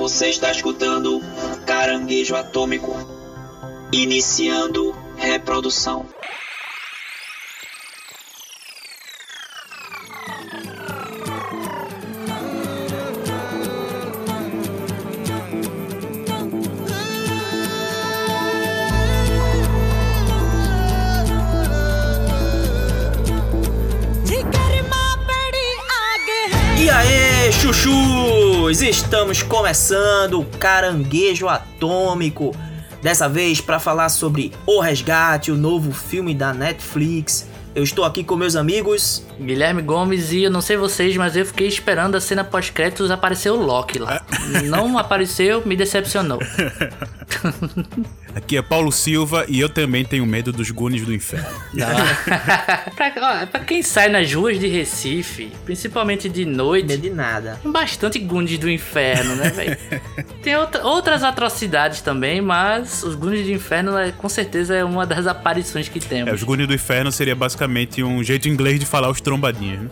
Você está escutando Caranguejo Atômico. Iniciando reprodução. Estamos começando o Caranguejo Atômico. Dessa vez para falar sobre O Resgate, o novo filme da Netflix. Eu estou aqui com meus amigos. Guilherme Gomes e eu não sei vocês, mas eu fiquei esperando a cena pós-créditos aparecer o Loki lá. não apareceu, me decepcionou. Aqui é Paulo Silva e eu também tenho medo dos Goonies do inferno. pra, ó, pra quem sai nas ruas de Recife, principalmente de noite, Medo de nada. tem bastante Goonies do inferno, né, velho? Tem outra- outras atrocidades também, mas os Goonies do inferno é, com certeza é uma das aparições que É, temos. os Goonies do inferno seria basicamente um jeito inglês de falar os trombadinhos, né?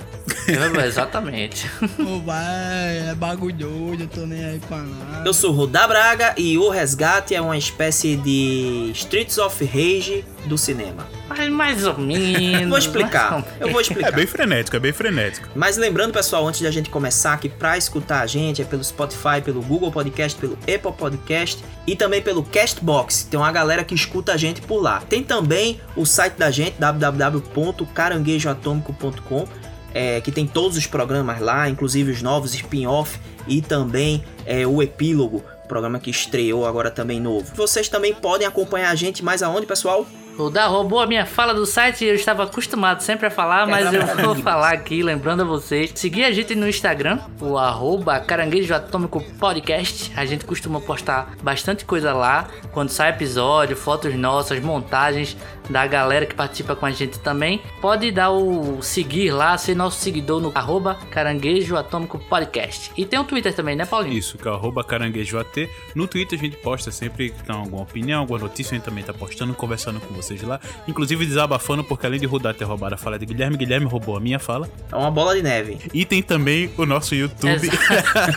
É, exatamente. Ô, vai, é bagulhoso, eu tô nem aí pra nada. Eu sou Rudá Braga e O Resgate é uma espécie de Streets of Rage do cinema. Mas mais ou menos. Vou explicar. Eu vou É explicar. bem frenético, é bem frenético. Mas lembrando, pessoal, antes da gente começar, que pra escutar a gente é pelo Spotify, pelo Google Podcast, pelo Apple Podcast e também pelo Castbox. Tem uma galera que escuta a gente por lá. Tem também o site da gente, www.caranguejoatômico.com, é, que tem todos os programas lá, inclusive os novos spin-off e também é, o epílogo. Programa que estreou agora também novo. Vocês também podem acompanhar a gente mais aonde, pessoal? O Da roubou a minha fala do site eu estava acostumado sempre a falar, mas eu vou falar aqui, lembrando a vocês. Seguir a gente no Instagram, o arroba Caranguejo Atômico Podcast. A gente costuma postar bastante coisa lá. Quando sai episódio, fotos nossas, montagens da galera que participa com a gente também. Pode dar o seguir lá, ser nosso seguidor no arroba Caranguejo Atômico Podcast. E tem o Twitter também, né, Paulinho? Isso, que é arroba caranguejoat. No Twitter a gente posta sempre que tem alguma opinião, alguma notícia, a gente também tá postando, conversando com vocês lá. Inclusive desabafando, porque além de Rudá ter roubado a fala de Guilherme, Guilherme roubou a minha fala. É uma bola de neve. E tem também o nosso YouTube.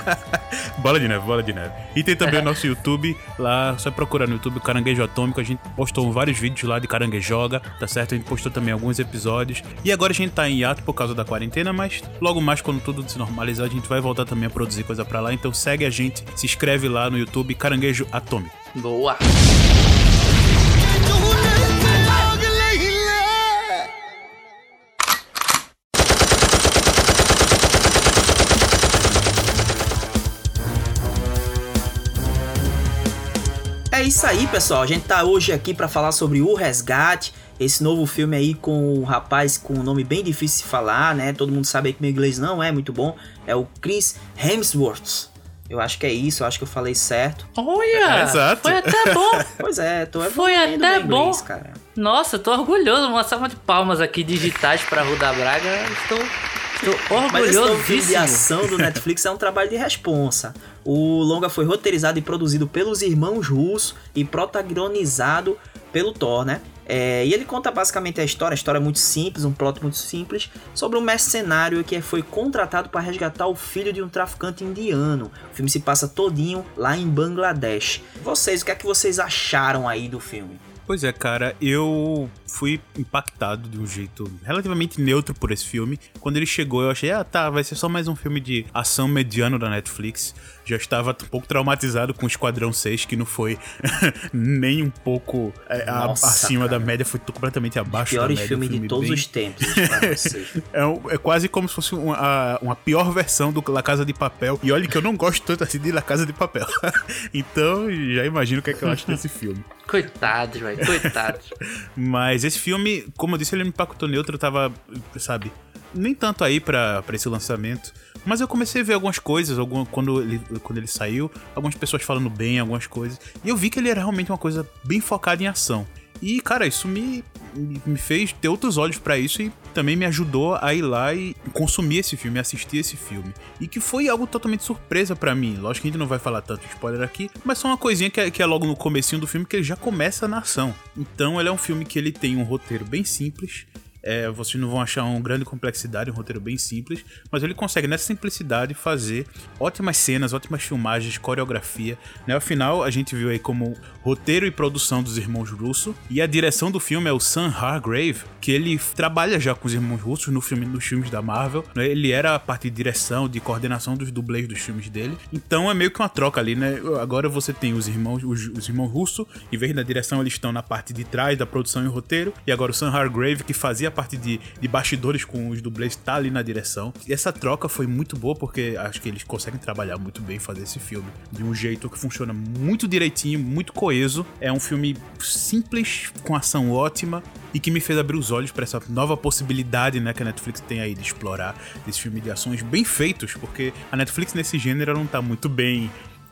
bola de neve, bola de neve. E tem também o nosso YouTube. Lá, só procurar no YouTube Caranguejo Atômico. A gente postou vários vídeos lá de caranguejoga, tá certo? A gente postou também alguns episódios. E agora a gente tá em hiato por causa da quarentena, mas logo mais, quando tudo se normalizar, a gente vai voltar também a produzir coisa pra lá. Então segue a gente, se inscreve lá no YouTube Caranguejo Atômico. Boa! É isso aí, pessoal. A gente tá hoje aqui pra falar sobre O Resgate, esse novo filme aí com um rapaz com um nome bem difícil de falar, né? Todo mundo sabe aí que meu inglês não é muito bom. É o Chris Hemsworth. Eu acho que é isso, eu acho que eu falei certo. Olha! É, exato. Foi até bom! Pois é, tô Foi até inglês, bom. cara. Nossa, eu tô orgulhoso. Uma salva de palmas aqui digitais pra Ruda Braga. Estou, orgulhosíssimo. ação do Netflix é um trabalho de responsa. O longa foi roteirizado e produzido pelos irmãos Russo e protagonizado pelo Thor, né? É, e ele conta basicamente a história, a história é muito simples, um plot muito simples, sobre um mercenário que foi contratado para resgatar o filho de um traficante indiano. O filme se passa todinho lá em Bangladesh. Vocês, o que é que vocês acharam aí do filme? Pois é, cara, eu fui impactado de um jeito relativamente neutro por esse filme. Quando ele chegou, eu achei, ah, tá, vai ser só mais um filme de ação mediano da Netflix. Já estava um pouco traumatizado com o Esquadrão 6, que não foi nem um pouco é, a- Nossa, acima cara. da média, foi completamente abaixo da Piores média. filme um de todos bem- os tempos, para vocês. É, um- é quase como se fosse uma, uma pior versão do La Casa de Papel. E olha que eu não gosto tanto assim de La Casa de Papel. então, já imagino o que, é que eu acho desse filme. Coitados, velho, coitados. Mas esse filme, como eu disse, ele me impactou neutro, eu tava, sabe, nem tanto aí pra, pra esse lançamento. Mas eu comecei a ver algumas coisas, algum, quando, ele, quando ele saiu, algumas pessoas falando bem, algumas coisas. E eu vi que ele era realmente uma coisa bem focada em ação. E, cara, isso me, me fez ter outros olhos pra isso e também me ajudou a ir lá e consumir esse filme, assistir esse filme. E que foi algo totalmente surpresa pra mim. Lógico que a gente não vai falar tanto spoiler aqui, mas só uma coisinha que é, que é logo no comecinho do filme que ele já começa na ação. Então ele é um filme que ele tem um roteiro bem simples, É, vocês não vão achar uma grande complexidade, um roteiro bem simples, mas ele consegue, nessa simplicidade, fazer ótimas cenas, ótimas filmagens, coreografia. Né? Afinal, a gente viu aí como roteiro e produção dos irmãos Russo, e a direção do filme é o Sam Hargrave, que ele trabalha já com os irmãos Russos no filme, nos filmes da Marvel. Né? Ele era a parte de direção, de coordenação dos dublês dos filmes dele. Então é meio que uma troca ali, né? Agora você tem os irmãos, os, os irmãos Russo, em vez da direção, eles estão na parte de trás da produção e roteiro, e agora o Sam Hargrave, que fazia a parte de, de bastidores com os dublês, tá ali na direção. E essa troca foi muito boa, porque acho que eles conseguem trabalhar muito bem, fazer esse filme de um jeito que funciona muito direitinho, muito coeso. É um filme simples, com ação ótima, e que me fez abrir os olhos para essa nova possibilidade né, que a Netflix tem aí de explorar esse filme de ações bem feitos, porque a Netflix nesse gênero não tá muito bem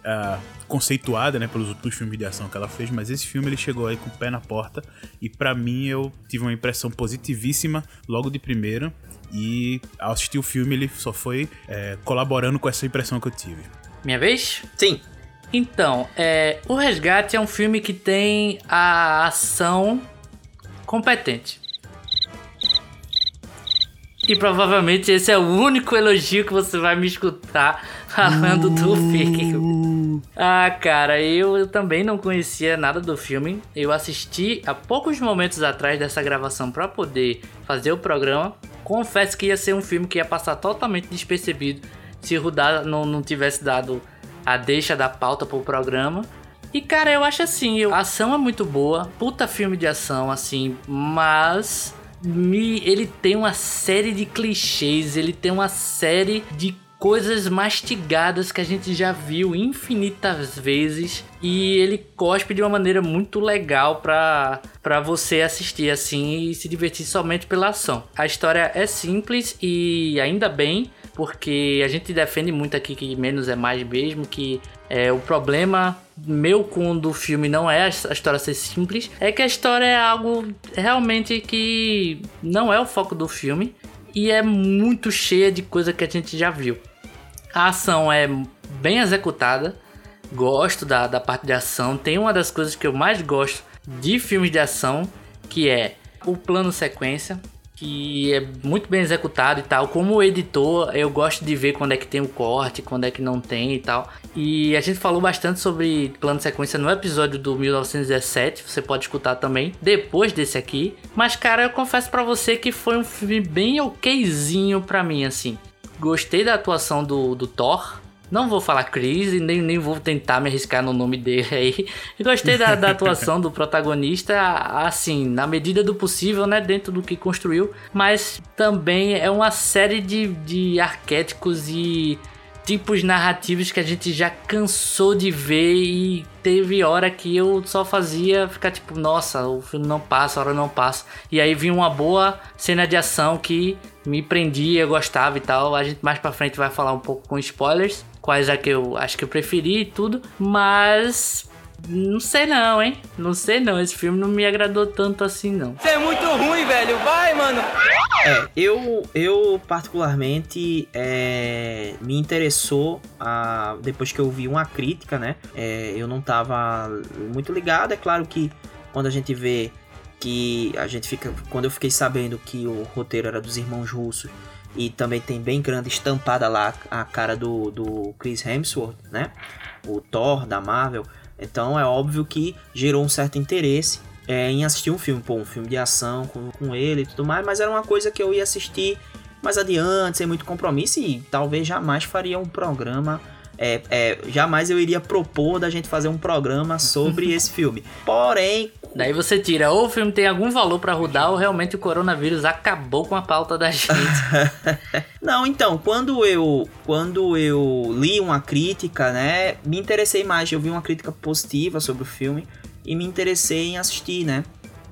uh, conceituada, né, pelos outros filmes de ação que ela fez, mas esse filme ele chegou aí com o pé na porta e para mim eu tive uma impressão positivíssima logo de primeira e ao assistir o filme ele só foi é, colaborando com essa impressão que eu tive. Minha vez? Sim. Então, é, O Resgate é um filme que tem a ação competente. E provavelmente esse é o único elogio que você vai me escutar falando do filme. Ah, cara, eu também não conhecia nada do filme. Eu assisti há poucos momentos atrás dessa gravação para poder fazer o programa. Confesso que ia ser um filme que ia passar totalmente despercebido se o Rudá não, não tivesse dado a deixa da pauta pro programa. E cara, eu acho assim, a ação é muito boa, puta filme de ação, assim, mas me, ele tem uma série de clichês, ele tem uma série de coisas mastigadas que a gente já viu infinitas vezes e ele cospe de uma maneira muito legal para para você assistir assim e se divertir somente pela ação. A história é simples e ainda bem, porque a gente defende muito aqui que menos é mais mesmo, que é, o problema meu com do filme não é a história ser simples, é que a história é algo realmente que não é o foco do filme e é muito cheia de coisa que a gente já viu. A ação é bem executada, gosto da, da parte de ação. Tem uma das coisas que eu mais gosto de filmes de ação, que é o plano sequência que é muito bem executado e tal. Como editor, eu gosto de ver quando é que tem o corte, quando é que não tem e tal. E a gente falou bastante sobre plano de sequência no episódio do 1917, você pode escutar também depois desse aqui. Mas cara, eu confesso para você que foi um filme bem okzinho para mim assim. Gostei da atuação do, do Thor, não vou falar Chris e nem, nem vou tentar me arriscar no nome dele aí. Eu gostei da, da atuação do protagonista, assim, na medida do possível, né? Dentro do que construiu. Mas também é uma série de, de arquétipos e tipos narrativos que a gente já cansou de ver e teve hora que eu só fazia ficar tipo, nossa, o filme não passa, a hora não passa. E aí vinha uma boa cena de ação que me prendia, gostava e tal. A gente mais pra frente vai falar um pouco com spoilers quais é que eu acho que eu preferi e tudo, mas não sei não, hein? Não sei não, esse filme não me agradou tanto assim não. Você é muito ruim, velho. Vai, mano. É, eu, eu particularmente é, me interessou a, depois que eu vi uma crítica, né? É, eu não tava muito ligado. É claro que quando a gente vê que a gente fica, quando eu fiquei sabendo que o roteiro era dos irmãos russos e também tem bem grande estampada lá a cara do, do Chris Hemsworth, né? O Thor da Marvel. Então é óbvio que gerou um certo interesse é, em assistir um filme, pô, um filme de ação com, com ele e tudo mais, mas era uma coisa que eu ia assistir mais adiante, sem muito compromisso, e talvez jamais faria um programa é, é, jamais eu iria propor da gente fazer um programa sobre esse filme. Porém. Daí você tira, ou o filme tem algum valor para rodar, ou realmente o coronavírus acabou com a pauta da gente. Não, então, quando eu quando eu li uma crítica, né, me interessei mais. Eu vi uma crítica positiva sobre o filme e me interessei em assistir, né?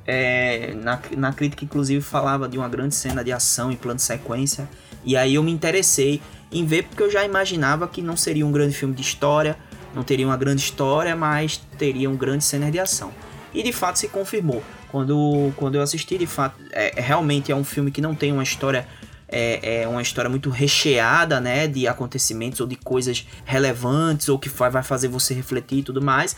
É, na, na crítica, inclusive, falava de uma grande cena de ação e plano de sequência. E aí eu me interessei em ver porque eu já imaginava que não seria um grande filme de história, não teria uma grande história, mas teria um grande cena de ação. E de fato se confirmou. Quando, quando eu assisti, de fato, é, realmente é um filme que não tem uma história é, é, uma história muito recheada, né, de acontecimentos ou de coisas relevantes ou que vai fazer você refletir e tudo mais.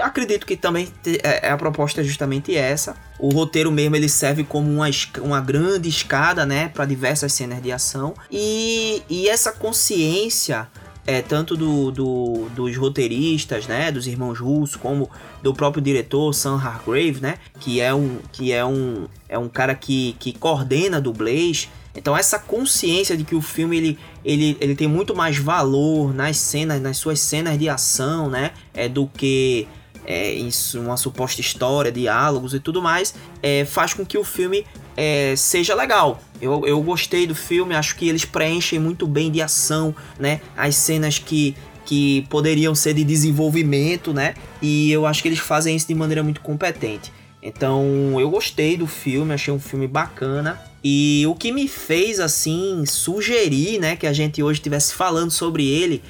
Acredito que também é, a proposta é justamente essa. O roteiro mesmo ele serve como uma, uma grande escada, né, para diversas cenas de ação. E, e essa consciência é, tanto do, do, dos roteiristas, né, dos irmãos Russo, como do próprio diretor Sam Hargrave, né, que é um que é um é um cara que, que coordena dublês. Então essa consciência de que o filme ele, ele, ele tem muito mais valor nas cenas, nas suas cenas de ação, né, é do que é, isso, uma suposta história, diálogos e tudo mais, é, faz com que o filme é, seja legal. Eu, eu gostei do filme, acho que eles preenchem muito bem de ação, né? As cenas que, que poderiam ser de desenvolvimento, né? E eu acho que eles fazem isso de maneira muito competente. Então eu gostei do filme, achei um filme bacana. E o que me fez assim sugerir, né, que a gente hoje estivesse falando sobre ele,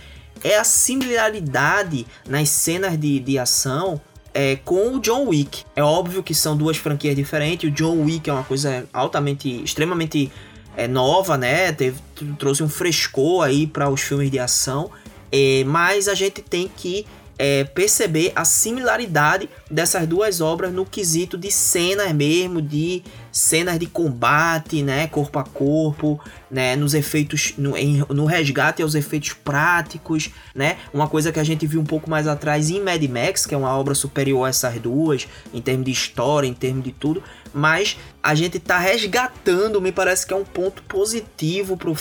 é a similaridade nas cenas de, de ação é, com o John Wick. É óbvio que são duas franquias diferentes. O John Wick é uma coisa altamente, extremamente é, nova, né? Teve, trouxe um frescor aí para os filmes de ação. É, mas a gente tem que é, perceber a similaridade dessas duas obras no quesito de cenas mesmo, de cenas de combate, né, corpo a corpo, né, nos efeitos, no, em, no resgate aos efeitos práticos, né, uma coisa que a gente viu um pouco mais atrás em Mad Max, que é uma obra superior a essas duas, em termos de história, em termos de tudo, mas a gente tá resgatando, me parece que é um ponto positivo pro,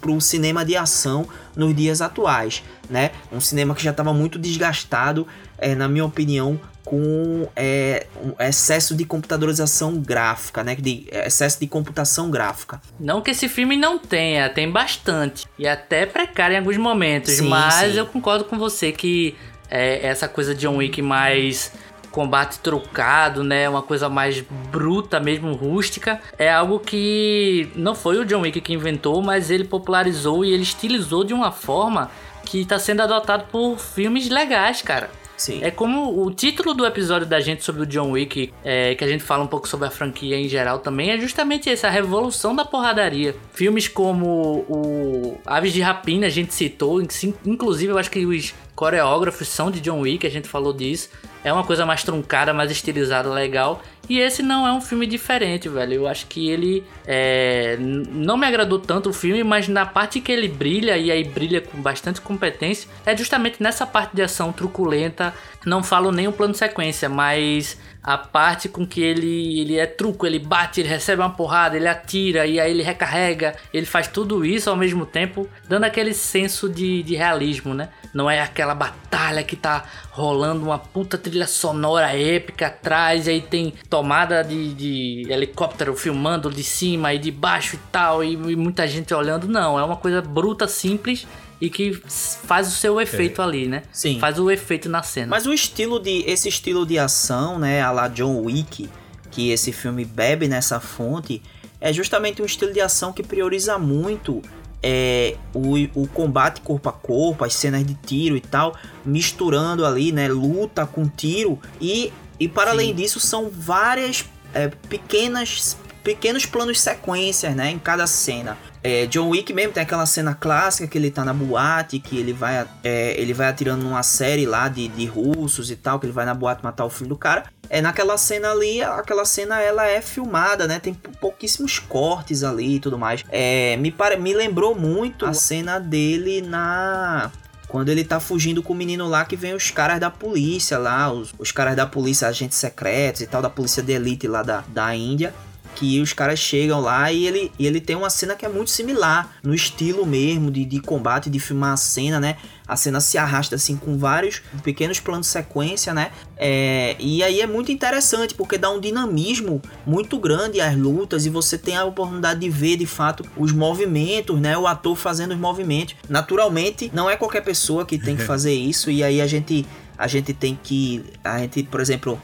pro cinema de ação nos dias atuais, né? Um cinema que já estava muito desgastado, é, na minha opinião, com é, um excesso de computadorização gráfica, né? De excesso de computação gráfica. Não que esse filme não tenha, tem bastante. E até precário em alguns momentos. Sim, mas sim. eu concordo com você que é, essa coisa de John Wick mais combate trocado, né? Uma coisa mais bruta mesmo, rústica. É algo que não foi o John Wick que inventou, mas ele popularizou e ele estilizou de uma forma que está sendo adotado por filmes legais, cara. Sim. É como o título do episódio da gente sobre o John Wick, é, que a gente fala um pouco sobre a franquia em geral também, é justamente esse, a revolução da porradaria. Filmes como o Aves de Rapina, a gente citou, inclusive eu acho que os coreógrafos são de John Wick, a gente falou disso. É uma coisa mais truncada, mais estilizada, legal. E esse não é um filme diferente, velho. Eu acho que ele é... não me agradou tanto o filme, mas na parte que ele brilha, e aí brilha com bastante competência, é justamente nessa parte de ação truculenta. Não falo nem o plano sequência, mas a parte com que ele, ele é truco, ele bate, ele recebe uma porrada, ele atira e aí ele recarrega, ele faz tudo isso ao mesmo tempo, dando aquele senso de, de realismo, né? Não é aquela batalha que tá rolando uma puta trilha sonora épica atrás, e aí tem tomada de, de helicóptero filmando de cima e de baixo e tal, e, e muita gente olhando. Não, é uma coisa bruta, simples e que faz o seu efeito é. ali, né? Sim. Faz o efeito na cena. Mas o estilo de esse estilo de ação, né, a la John Wick, que esse filme bebe nessa fonte, é justamente um estilo de ação que prioriza muito é, o, o combate corpo a corpo, as cenas de tiro e tal, misturando ali, né, luta com tiro e e para Sim. além disso são várias é, pequenas pequenos planos sequências, né, em cada cena. É, John Wick mesmo tem aquela cena clássica que ele tá na boate, que ele vai, é, ele vai atirando numa série lá de, de russos e tal, que ele vai na boate matar o filho do cara. É naquela cena ali, aquela cena ela é filmada, né? Tem pouquíssimos cortes ali e tudo mais. É, me, pare, me lembrou muito a cena dele na quando ele tá fugindo com o menino lá que vem os caras da polícia lá, os, os caras da polícia, agentes secretos e tal, da polícia de elite lá da, da Índia que os caras chegam lá e ele, e ele tem uma cena que é muito similar no estilo mesmo de, de combate, de filmar a cena, né? A cena se arrasta assim com vários pequenos planos de sequência, né? É, e aí é muito interessante porque dá um dinamismo muito grande às lutas e você tem a oportunidade de ver de fato os movimentos, né? O ator fazendo os movimentos. Naturalmente, não é qualquer pessoa que tem que fazer isso e aí a gente a gente tem que a gente, por exemplo,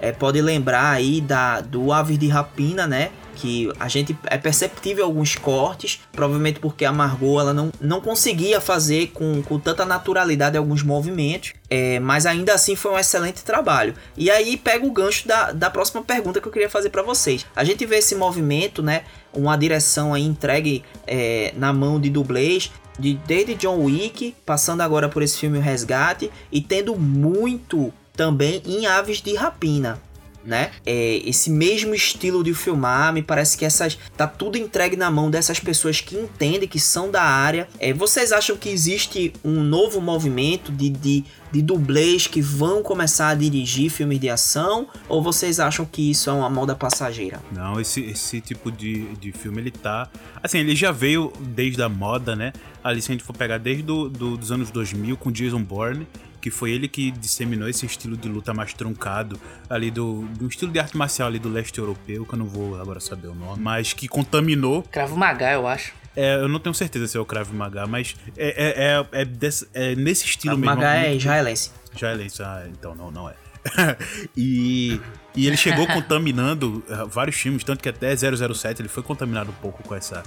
é, pode lembrar aí da, do Aves de Rapina, né? Que a gente é perceptível alguns cortes, provavelmente porque a Margot ela não, não conseguia fazer com, com tanta naturalidade alguns movimentos, é, mas ainda assim foi um excelente trabalho. E aí pega o gancho da, da próxima pergunta que eu queria fazer para vocês. A gente vê esse movimento, né? Uma direção aí entregue é, na mão de dublês, de, desde John Wick, passando agora por esse filme O Resgate, e tendo muito também em Aves de Rapina. Né? É, esse mesmo estilo de filmar, me parece que essas tá tudo entregue na mão dessas pessoas que entendem, que são da área. É, vocês acham que existe um novo movimento de, de, de dublês que vão começar a dirigir filmes de ação? Ou vocês acham que isso é uma moda passageira? Não, esse, esse tipo de, de filme ele tá. Assim, ele já veio desde a moda, né? Ali, se a gente for pegar desde do, do, dos anos 2000 com Jason Bourne que foi ele que disseminou esse estilo de luta mais truncado ali do, do estilo de arte marcial ali do leste europeu, que eu não vou agora saber o nome, mas que contaminou. Cravo Magá, eu acho. É, eu não tenho certeza se é o Krav Maga, mas é, é, é, é, desse, é nesse estilo Krav mesmo. Maga é muito- israelense. Israelense, ah, então não, não é. e, e ele chegou contaminando eh, vários filmes, tanto que até 007 ele foi contaminado um pouco com essa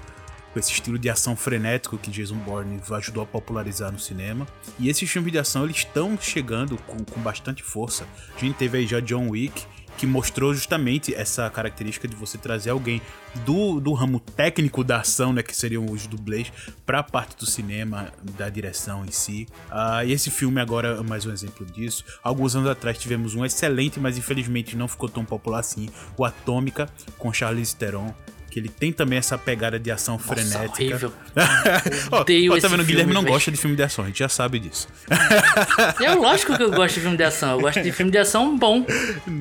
com esse estilo de ação frenético que Jason Bourne ajudou a popularizar no cinema. E esses filmes de ação eles estão chegando com, com bastante força. A gente teve aí já John Wick, que mostrou justamente essa característica de você trazer alguém do, do ramo técnico da ação, né, que seriam os dublês, para a parte do cinema, da direção em si. Ah, e esse filme agora é mais um exemplo disso. Alguns anos atrás tivemos um excelente, mas infelizmente não ficou tão popular assim, o Atômica, com Charlize Theron. Que ele tem também essa pegada de ação frenética. horrível. Odeio ó, tá vendo? O Guilherme não gosta de filme de ação, a gente já sabe disso. É lógico que eu gosto de filme de ação. Eu gosto de filme de ação bom.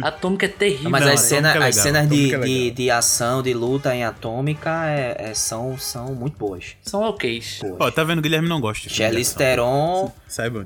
Atômica é terrível. Mas Não, as, cena- Atômica é as cenas de, Atômica é de, de ação, de luta em Atômica é, é- são, são muito boas. São ok. Ó, tá vendo? O Guilherme não gosta de filme de Charlize. Theron.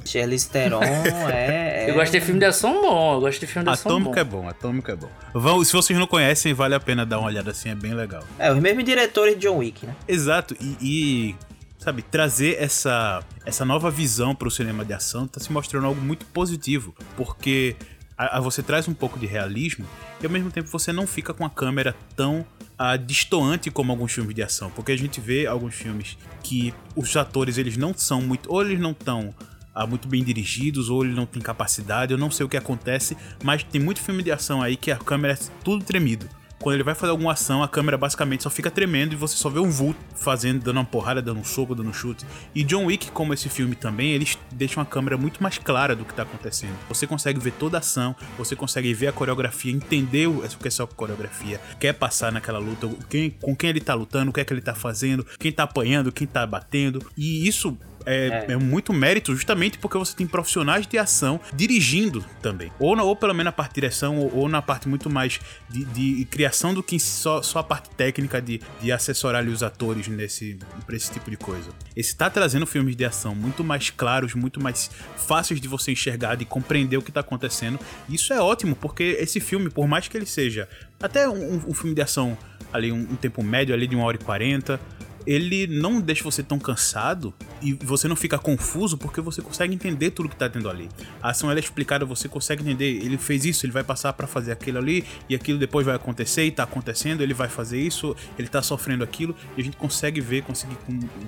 Charlize Theron é, é... Eu gosto de filme de ação bom. Eu gosto de filme de ação Atômico bom. é bom, Atômico é bom. Vão, se vocês não conhecem, vale a pena dar uma olhada assim, é bem legal. É, os mesmos diretores de John Wick, né? Exato, e, e, sabe, trazer essa, essa nova visão para o cinema de ação tá se mostrando algo muito positivo, porque a, a você traz um pouco de realismo e ao mesmo tempo você não fica com a câmera tão ah, distoante como alguns filmes de ação, porque a gente vê alguns filmes que os atores eles não são muito, ou eles não estão ah, muito bem dirigidos, ou ele não tem capacidade, eu não sei o que acontece, mas tem muito filme de ação aí que a câmera é tudo tremido. Quando ele vai fazer alguma ação, a câmera basicamente só fica tremendo e você só vê um vulto fazendo, dando uma porrada, dando um soco, dando um chute. E John Wick, como esse filme também, eles deixam a câmera muito mais clara do que tá acontecendo. Você consegue ver toda a ação, você consegue ver a coreografia, entender o que essa coreografia quer passar naquela luta, quem, com quem ele tá lutando, o que é que ele tá fazendo, quem tá apanhando, quem tá batendo. E isso é, é muito mérito justamente porque você tem profissionais de ação dirigindo também. Ou, na- ou pelo menos na parte de direção, ou, ou na parte muito mais de, de criação do que só, só a parte técnica de, de assessorar ali os atores nesse, pra esse tipo de coisa. Esse tá trazendo filmes de ação muito mais claros, muito mais fáceis de você enxergar, de compreender o que tá acontecendo. E isso é ótimo, porque esse filme, por mais que ele seja até um, um filme de ação ali, um, um tempo médio ali de uma hora e quarenta, ele não deixa você tão cansado e você não fica confuso porque você consegue entender tudo que tá tendo ali. A ação ela é explicada, você consegue entender, ele fez isso, ele vai passar pra fazer aquilo ali e aquilo depois vai acontecer e tá acontecendo, ele vai fazer isso, ele tá sofrendo aquilo e a gente consegue ver, conseguir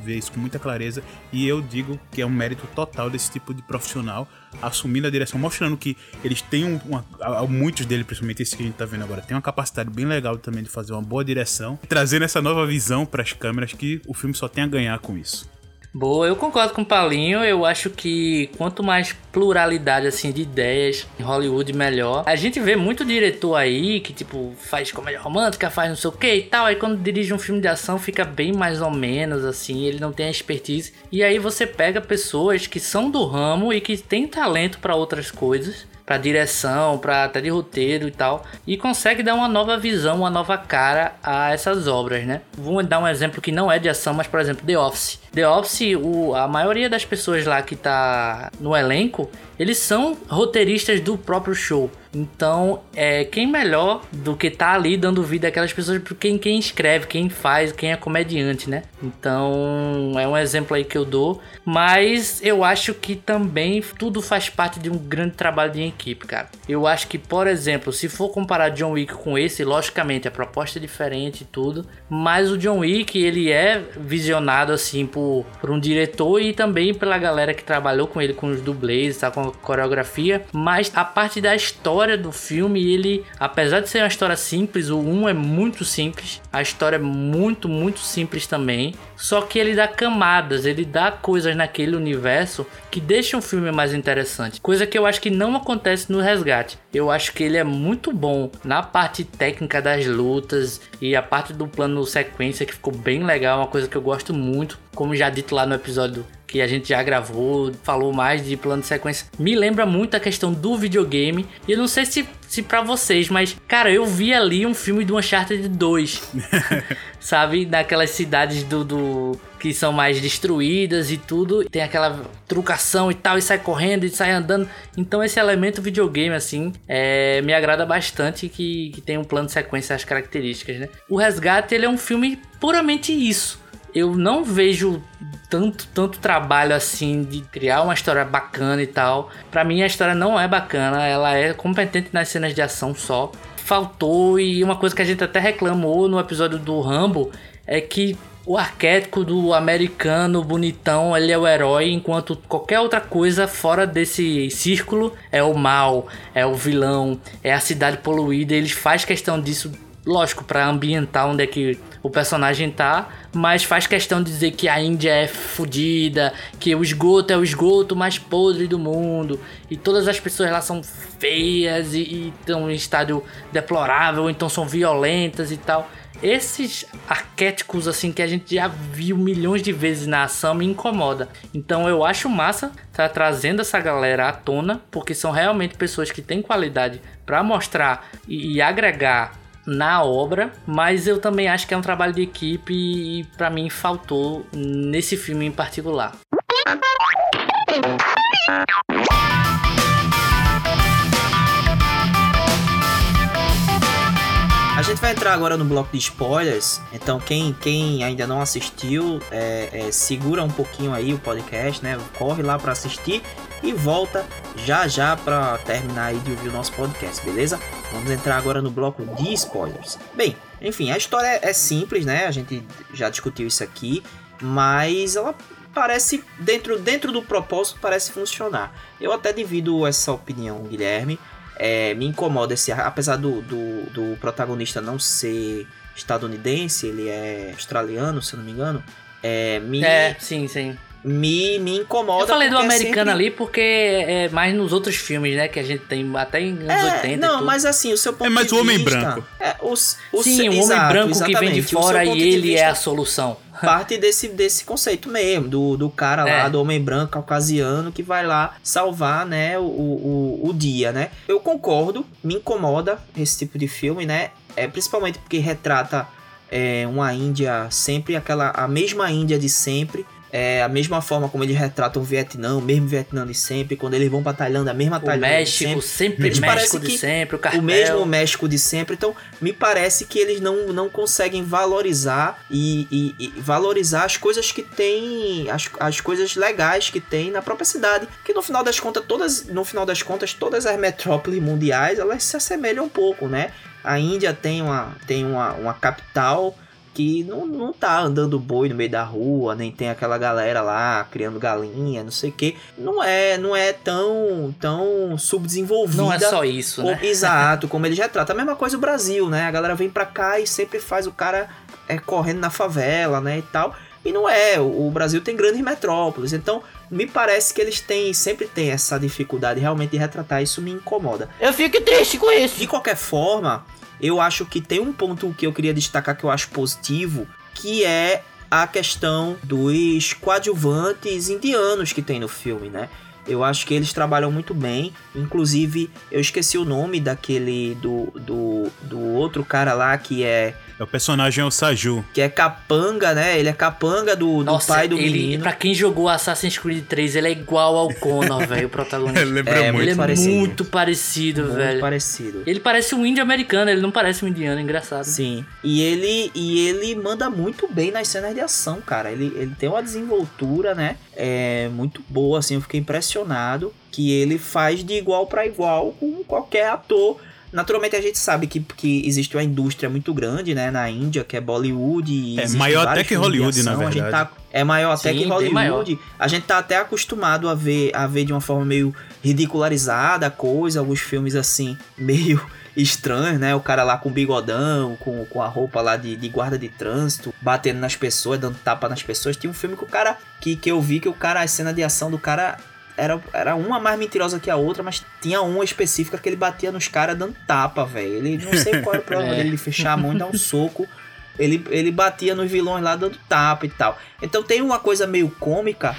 ver isso com muita clareza e eu digo que é um mérito total desse tipo de profissional assumindo a direção, mostrando que eles têm um, uma, muitos deles, principalmente esse que a gente tá vendo agora, tem uma capacidade bem legal também de fazer uma boa direção, trazendo essa nova visão pras câmeras que o filme só tem a ganhar com isso. Boa, eu concordo com o Paulinho. Eu acho que quanto mais pluralidade assim de ideias em Hollywood, melhor. A gente vê muito diretor aí que tipo faz comédia romântica, faz não sei o que e tal. Aí quando dirige um filme de ação fica bem mais ou menos assim. Ele não tem a expertise. E aí você pega pessoas que são do ramo e que têm talento para outras coisas. Pra direção, pra até de roteiro e tal, e consegue dar uma nova visão, uma nova cara a essas obras, né? Vou dar um exemplo que não é de ação, mas por exemplo, The Office. The Office, o, a maioria das pessoas lá que tá no elenco, eles são roteiristas do próprio show. Então, é quem melhor do que tá ali dando vida àquelas pessoas, porque quem, quem escreve, quem faz, quem é comediante, né? Então, é um exemplo aí que eu dou. Mas eu acho que também tudo faz parte de um grande trabalho de equipe, cara. Eu acho que, por exemplo, se for comparar John Wick com esse, logicamente a proposta é diferente e tudo. Mas o John Wick, ele é visionado assim por por, um diretor e também pela galera que trabalhou com ele, com os dublês, tá, com coreografia. Mas a parte da história do filme, ele, apesar de ser uma história simples, o 1 é muito simples, a história é muito, muito simples também. Só que ele dá camadas, ele dá coisas naquele universo que deixam o filme mais interessante. Coisa que eu acho que não acontece no Resgate. Eu acho que ele é muito bom na parte técnica das lutas e a parte do plano sequência que ficou bem legal, uma coisa que eu gosto muito. Como já dito lá no episódio que a gente já gravou, falou mais de plano de sequência. Me lembra muito a questão do videogame. E eu não sei se, se para vocês, mas, cara, eu vi ali um filme do Uncharted 2. sabe? Naquelas cidades do, do. que são mais destruídas e tudo. Tem aquela trucação e tal, e sai correndo e sai andando. Então esse elemento videogame, assim, é, me agrada bastante que, que tem um plano de sequência as características, né? O Resgate, ele é um filme puramente isso eu não vejo tanto, tanto trabalho assim de criar uma história bacana e tal. Para mim a história não é bacana, ela é competente nas cenas de ação só. Faltou e uma coisa que a gente até reclamou no episódio do Rambo é que o arquétipo do americano bonitão, ele é o herói, enquanto qualquer outra coisa fora desse círculo é o mal, é o vilão, é a cidade poluída. Eles faz questão disso lógico, para ambientar onde é que o personagem tá, mas faz questão de dizer que a Índia é fodida, que o esgoto é o esgoto mais podre do mundo, e todas as pessoas lá são feias e estão em estado deplorável, então são violentas e tal. Esses arquétipos assim que a gente já viu milhões de vezes na ação me incomoda. Então eu acho massa tá trazendo essa galera à tona, porque são realmente pessoas que têm qualidade para mostrar e, e agregar na obra, mas eu também acho que é um trabalho de equipe e para mim faltou nesse filme em particular. A gente vai entrar agora no bloco de spoilers, então quem, quem ainda não assistiu, é, é, segura um pouquinho aí o podcast, né? Corre lá para assistir e volta já já para terminar aí de ouvir o nosso podcast, beleza? Vamos entrar agora no bloco de spoilers. Bem, enfim, a história é simples, né? A gente já discutiu isso aqui, mas ela parece dentro dentro do propósito parece funcionar. Eu até divido essa opinião, Guilherme. É, me incomoda esse apesar do, do, do protagonista não ser estadunidense, ele é australiano, se eu não me engano. É, me, é sim, sim me, me incomoda. Eu falei do é americano sempre... ali porque é mais nos outros filmes, né? Que a gente tem até em anos é, 80. Não, mas assim, o seu ponto É mais o homem branco. É, os, os, Sim, o homem branco que vem de fora e ele é a solução. Parte desse, desse conceito mesmo, do, do cara é. lá, do homem branco caucasiano que vai lá salvar, né, o, o, o dia, né? Eu concordo, me incomoda esse tipo de filme, né? É, principalmente porque retrata é, uma Índia sempre aquela a mesma Índia de sempre é a mesma forma como eles retratam o Vietnã, o mesmo Vietnã de sempre, quando eles vão pra Tailândia, a mesma Tailândia. O México, sempre, sempre México de sempre, o cartel. O mesmo México de sempre. Então, me parece que eles não, não conseguem valorizar e, e, e valorizar as coisas que tem, as, as coisas legais que tem na própria cidade. Que no final das contas, todas, no final das contas, todas as metrópoles mundiais, elas se assemelham um pouco, né? A Índia tem uma, tem uma, uma capital que não, não tá andando boi no meio da rua, nem tem aquela galera lá criando galinha, não sei o que. Não é, não é tão, tão subdesenvolvida. Não é só isso, como, né? Exato, como ele já trata. A mesma coisa o Brasil, né? A galera vem pra cá e sempre faz o cara é, correndo na favela, né, e tal. E não é, o Brasil tem grandes metrópoles, então me parece que eles têm, sempre têm essa dificuldade realmente de retratar, isso me incomoda. Eu fico triste com isso. De qualquer forma, eu acho que tem um ponto que eu queria destacar que eu acho positivo, que é a questão dos coadjuvantes indianos que tem no filme, né? Eu acho que eles trabalham muito bem. Inclusive, eu esqueci o nome daquele do, do, do outro cara lá que é é o personagem é o Saju. Que é capanga, né? Ele é capanga do, do Nossa, pai do ele, menino. Pra quem jogou Assassin's Creed 3, ele é igual ao Connor, velho, o protagonista. ele lembra é, muito. Ele é parecido. muito parecido, muito velho. parecido. Ele parece um índio americano, ele não parece um indiano, engraçado. Sim. E ele, e ele manda muito bem nas cenas de ação, cara. Ele, ele tem uma desenvoltura, né? É muito boa, assim. Eu fiquei impressionado que ele faz de igual para igual com qualquer ator Naturalmente a gente sabe que, que existe uma indústria muito grande, né, na Índia, que é Bollywood. e É maior até que Hollywood, na ação. A gente verdade. tá- é maior até Sim, que Hollywood. A gente tá até acostumado a ver, a ver de uma forma meio ridicularizada a coisa, alguns filmes assim, meio estranhos, né? O cara lá com bigodão, com, com a roupa lá de, de guarda de trânsito, batendo nas pessoas, dando tapa nas pessoas. Tinha um filme que o cara, que, que eu vi que o cara, a cena de ação do cara era, era uma mais mentirosa que a outra, mas tinha uma específica que ele batia nos caras dando tapa, velho. Ele não sei qual era o problema É. dele, ele fechar a mão e dar um soco. Ele, ele batia nos vilões lá dando tapa e tal. Então tem uma coisa meio cômica.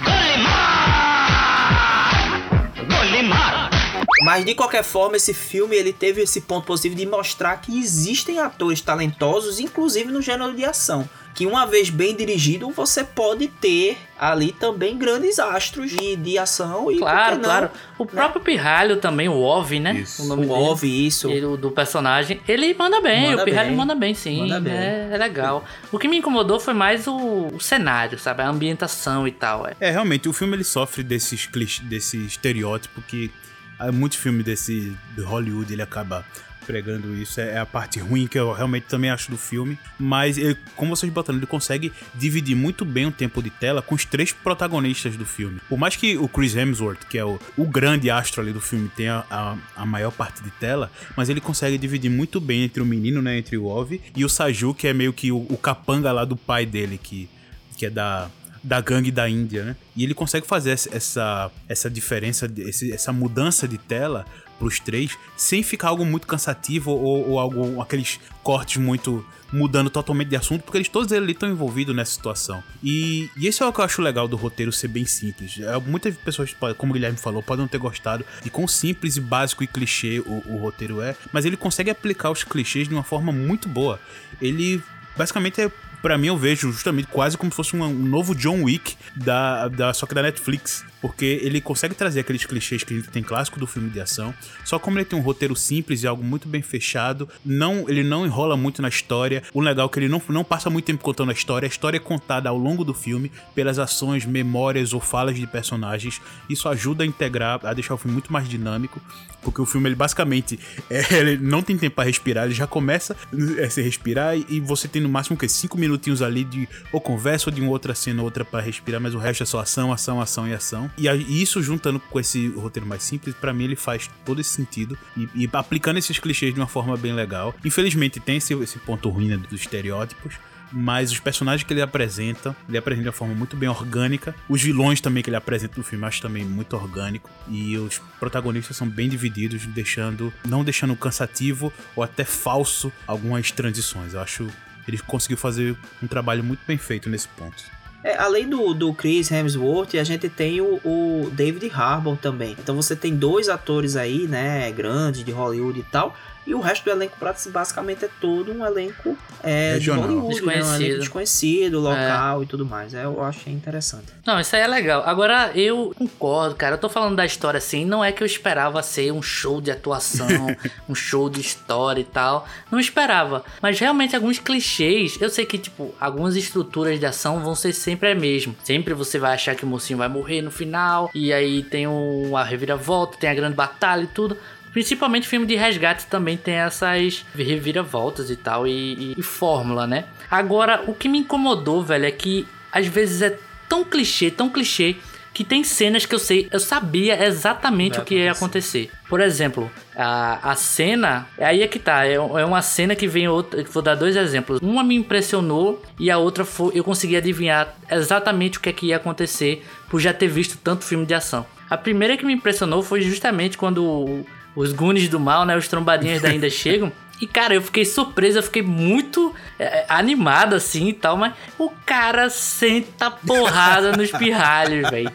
Mas de qualquer forma, esse filme ele teve esse ponto positivo de mostrar que existem atores talentosos, inclusive no gênero de ação. Que uma vez bem dirigido, você pode ter ali também grandes astros de, de ação e Claro, não, claro. O próprio Pirralho também, o Ov, né? Isso. O nome O dele. Ove, isso. Ele, do personagem, ele manda bem, Manda o Pirralho bem. manda bem, sim. Manda bem. É, é legal. O que me incomodou foi mais o, o cenário, sabe? A ambientação e tal. É. É, realmente, o filme ele sofre desses clichê, desse estereótipo que há muito filme desse de Hollywood ele acaba pregando isso. É a parte ruim que eu realmente também acho do filme. Mas, ele, como vocês botaram, ele consegue dividir muito bem o tempo de tela com os três protagonistas do filme. Por mais que o Chris Hemsworth, que é o, o grande astro ali do filme, tenha a, a maior parte de tela, mas ele consegue dividir muito bem entre o menino, né, entre o Ove, e o Saju, que é meio que o, o capanga lá do pai dele, que, que é da da gangue da Índia, né? E ele consegue fazer essa- essa, diferença, essa mudança de tela pros três, sem ficar algo muito cansativo ou, ou algo, aqueles cortes muito mudando totalmente de assunto, porque eles todos eles estão envolvidos nessa situação. E, e esse é o que eu acho legal do roteiro ser bem simples. É, muitas pessoas, como o Guilherme falou, podem não ter gostado de quão simples e básico e clichê o, o roteiro é, mas ele consegue aplicar os clichês de uma forma muito boa. Ele basicamente é Pra mim, eu vejo justamente quase como se fosse um, novo John Wick, da, da, só que da Netflix. Porque ele consegue trazer aqueles clichês que a gente tem clássico do filme de ação. Só como ele tem um roteiro simples e algo muito bem fechado, não ele não enrola muito na história. O legal é que ele não, não passa muito tempo contando a história. A história é contada ao longo do filme pelas ações, memórias ou falas de personagens. Isso ajuda a integrar, a deixar o filme muito mais dinâmico. Porque o filme, ele basicamente é, ele não tem tempo para respirar, ele já começa a se respirar e, você tem no máximo o quê? Cinco minutinhos ali de ou conversa ou de uma outra cena, outra para respirar, mas o resto é só ação, ação, ação e ação. E, isso juntando com esse roteiro mais simples, para mim ele faz todo esse sentido e, e aplicando esses clichês de uma forma bem legal. Infelizmente tem esse, esse ponto ruim né, dos estereótipos, mas os personagens que ele apresenta, ele apresenta de uma forma muito bem orgânica. Os vilões também que ele apresenta no filme, acho também muito orgânico. E os protagonistas são bem divididos, deixando não deixando cansativo ou até falso algumas transições. Eu acho ele conseguiu fazer um trabalho muito bem feito nesse ponto. É, além do, do Chris Hemsworth, a gente tem o, o David Harbour também. Então você tem dois atores aí, né, grandes de Hollywood e tal. E o resto do elenco basicamente é todo um elenco é, de. Hollywood, né? Um Desconhecido. elenco desconhecido, local e tudo mais. É, eu achei interessante. Não, isso aí é legal. Agora, eu concordo, cara. Eu tô falando da história assim, não é que eu esperava ser um show de atuação, um show de história e tal. Não esperava. Mas realmente alguns clichês, eu sei que, tipo, algumas estruturas de ação vão ser sempre a mesma. Sempre você vai achar que o mocinho vai morrer no final, e aí tem um, a reviravolta, tem a grande batalha e tudo. Principalmente filme de resgate também tem essas reviravoltas e tal, e, e- e fórmula, né? Agora, o que me incomodou, velho, é que às vezes é tão clichê, tão clichê, que tem cenas que eu sei, eu sabia exatamente o que ia acontecer. Por exemplo, a, a cena, aí é que tá, é, é uma cena que vem outra, vou dar dois exemplos. Uma me impressionou e a outra foi, eu consegui adivinhar exatamente o que é que ia acontecer por já ter visto tanto filme de ação. A primeira que me impressionou foi justamente quando os Goonies do mal, né, os trombadinhas da ainda chegam. E, cara, eu fiquei surpresa, eu fiquei muito é, animado assim e tal, mas o cara senta porrada nos pirralhos, velho.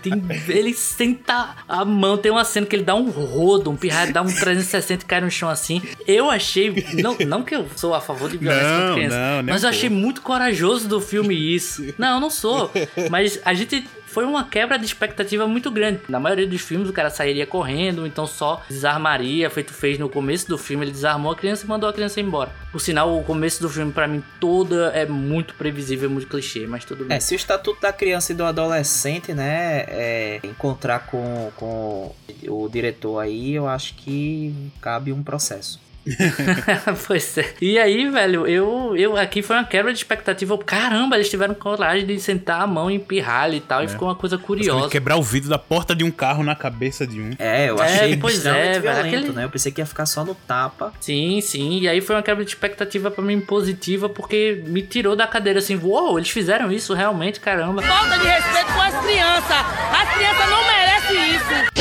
Ele senta a mão, tem uma cena que ele dá um rodo, um pirralho dá um 360 e cai no chão assim. Eu achei, não, não que eu sou a favor de violência Não, contra criança, não, mas eu um achei muito corajoso do filme isso. Não, eu não sou, mas a gente foi uma quebra de expectativa muito grande. Na maioria dos filmes o cara sairia correndo, então só desarmaria, feito fez no começo do filme, ele desarmou a criança e mandou a criança embora. Por sinal, o começo do filme pra mim toda é muito previsível, muito clichê, mas tudo bem. É, se o estatuto da criança e do adolescente, né, é, encontrar com, com o diretor aí, eu acho que cabe um processo. pois é. E aí, velho, eu, eu aqui foi uma quebra de expectativa. Caramba, eles tiveram coragem de sentar a mão em pirralho e tal. E ficou uma coisa curiosa. Quebrar o vidro da porta de um carro na cabeça de um. É, eu É, achei pois extremamente é, velho, violento, aquele- né? Eu pensei que ia ficar só no tapa. Sim, sim. E aí foi uma quebra de expectativa pra mim positiva, porque me tirou da cadeira assim, uou, eles fizeram isso realmente, caramba. Falta de respeito com as crianças. As crianças não merecem isso.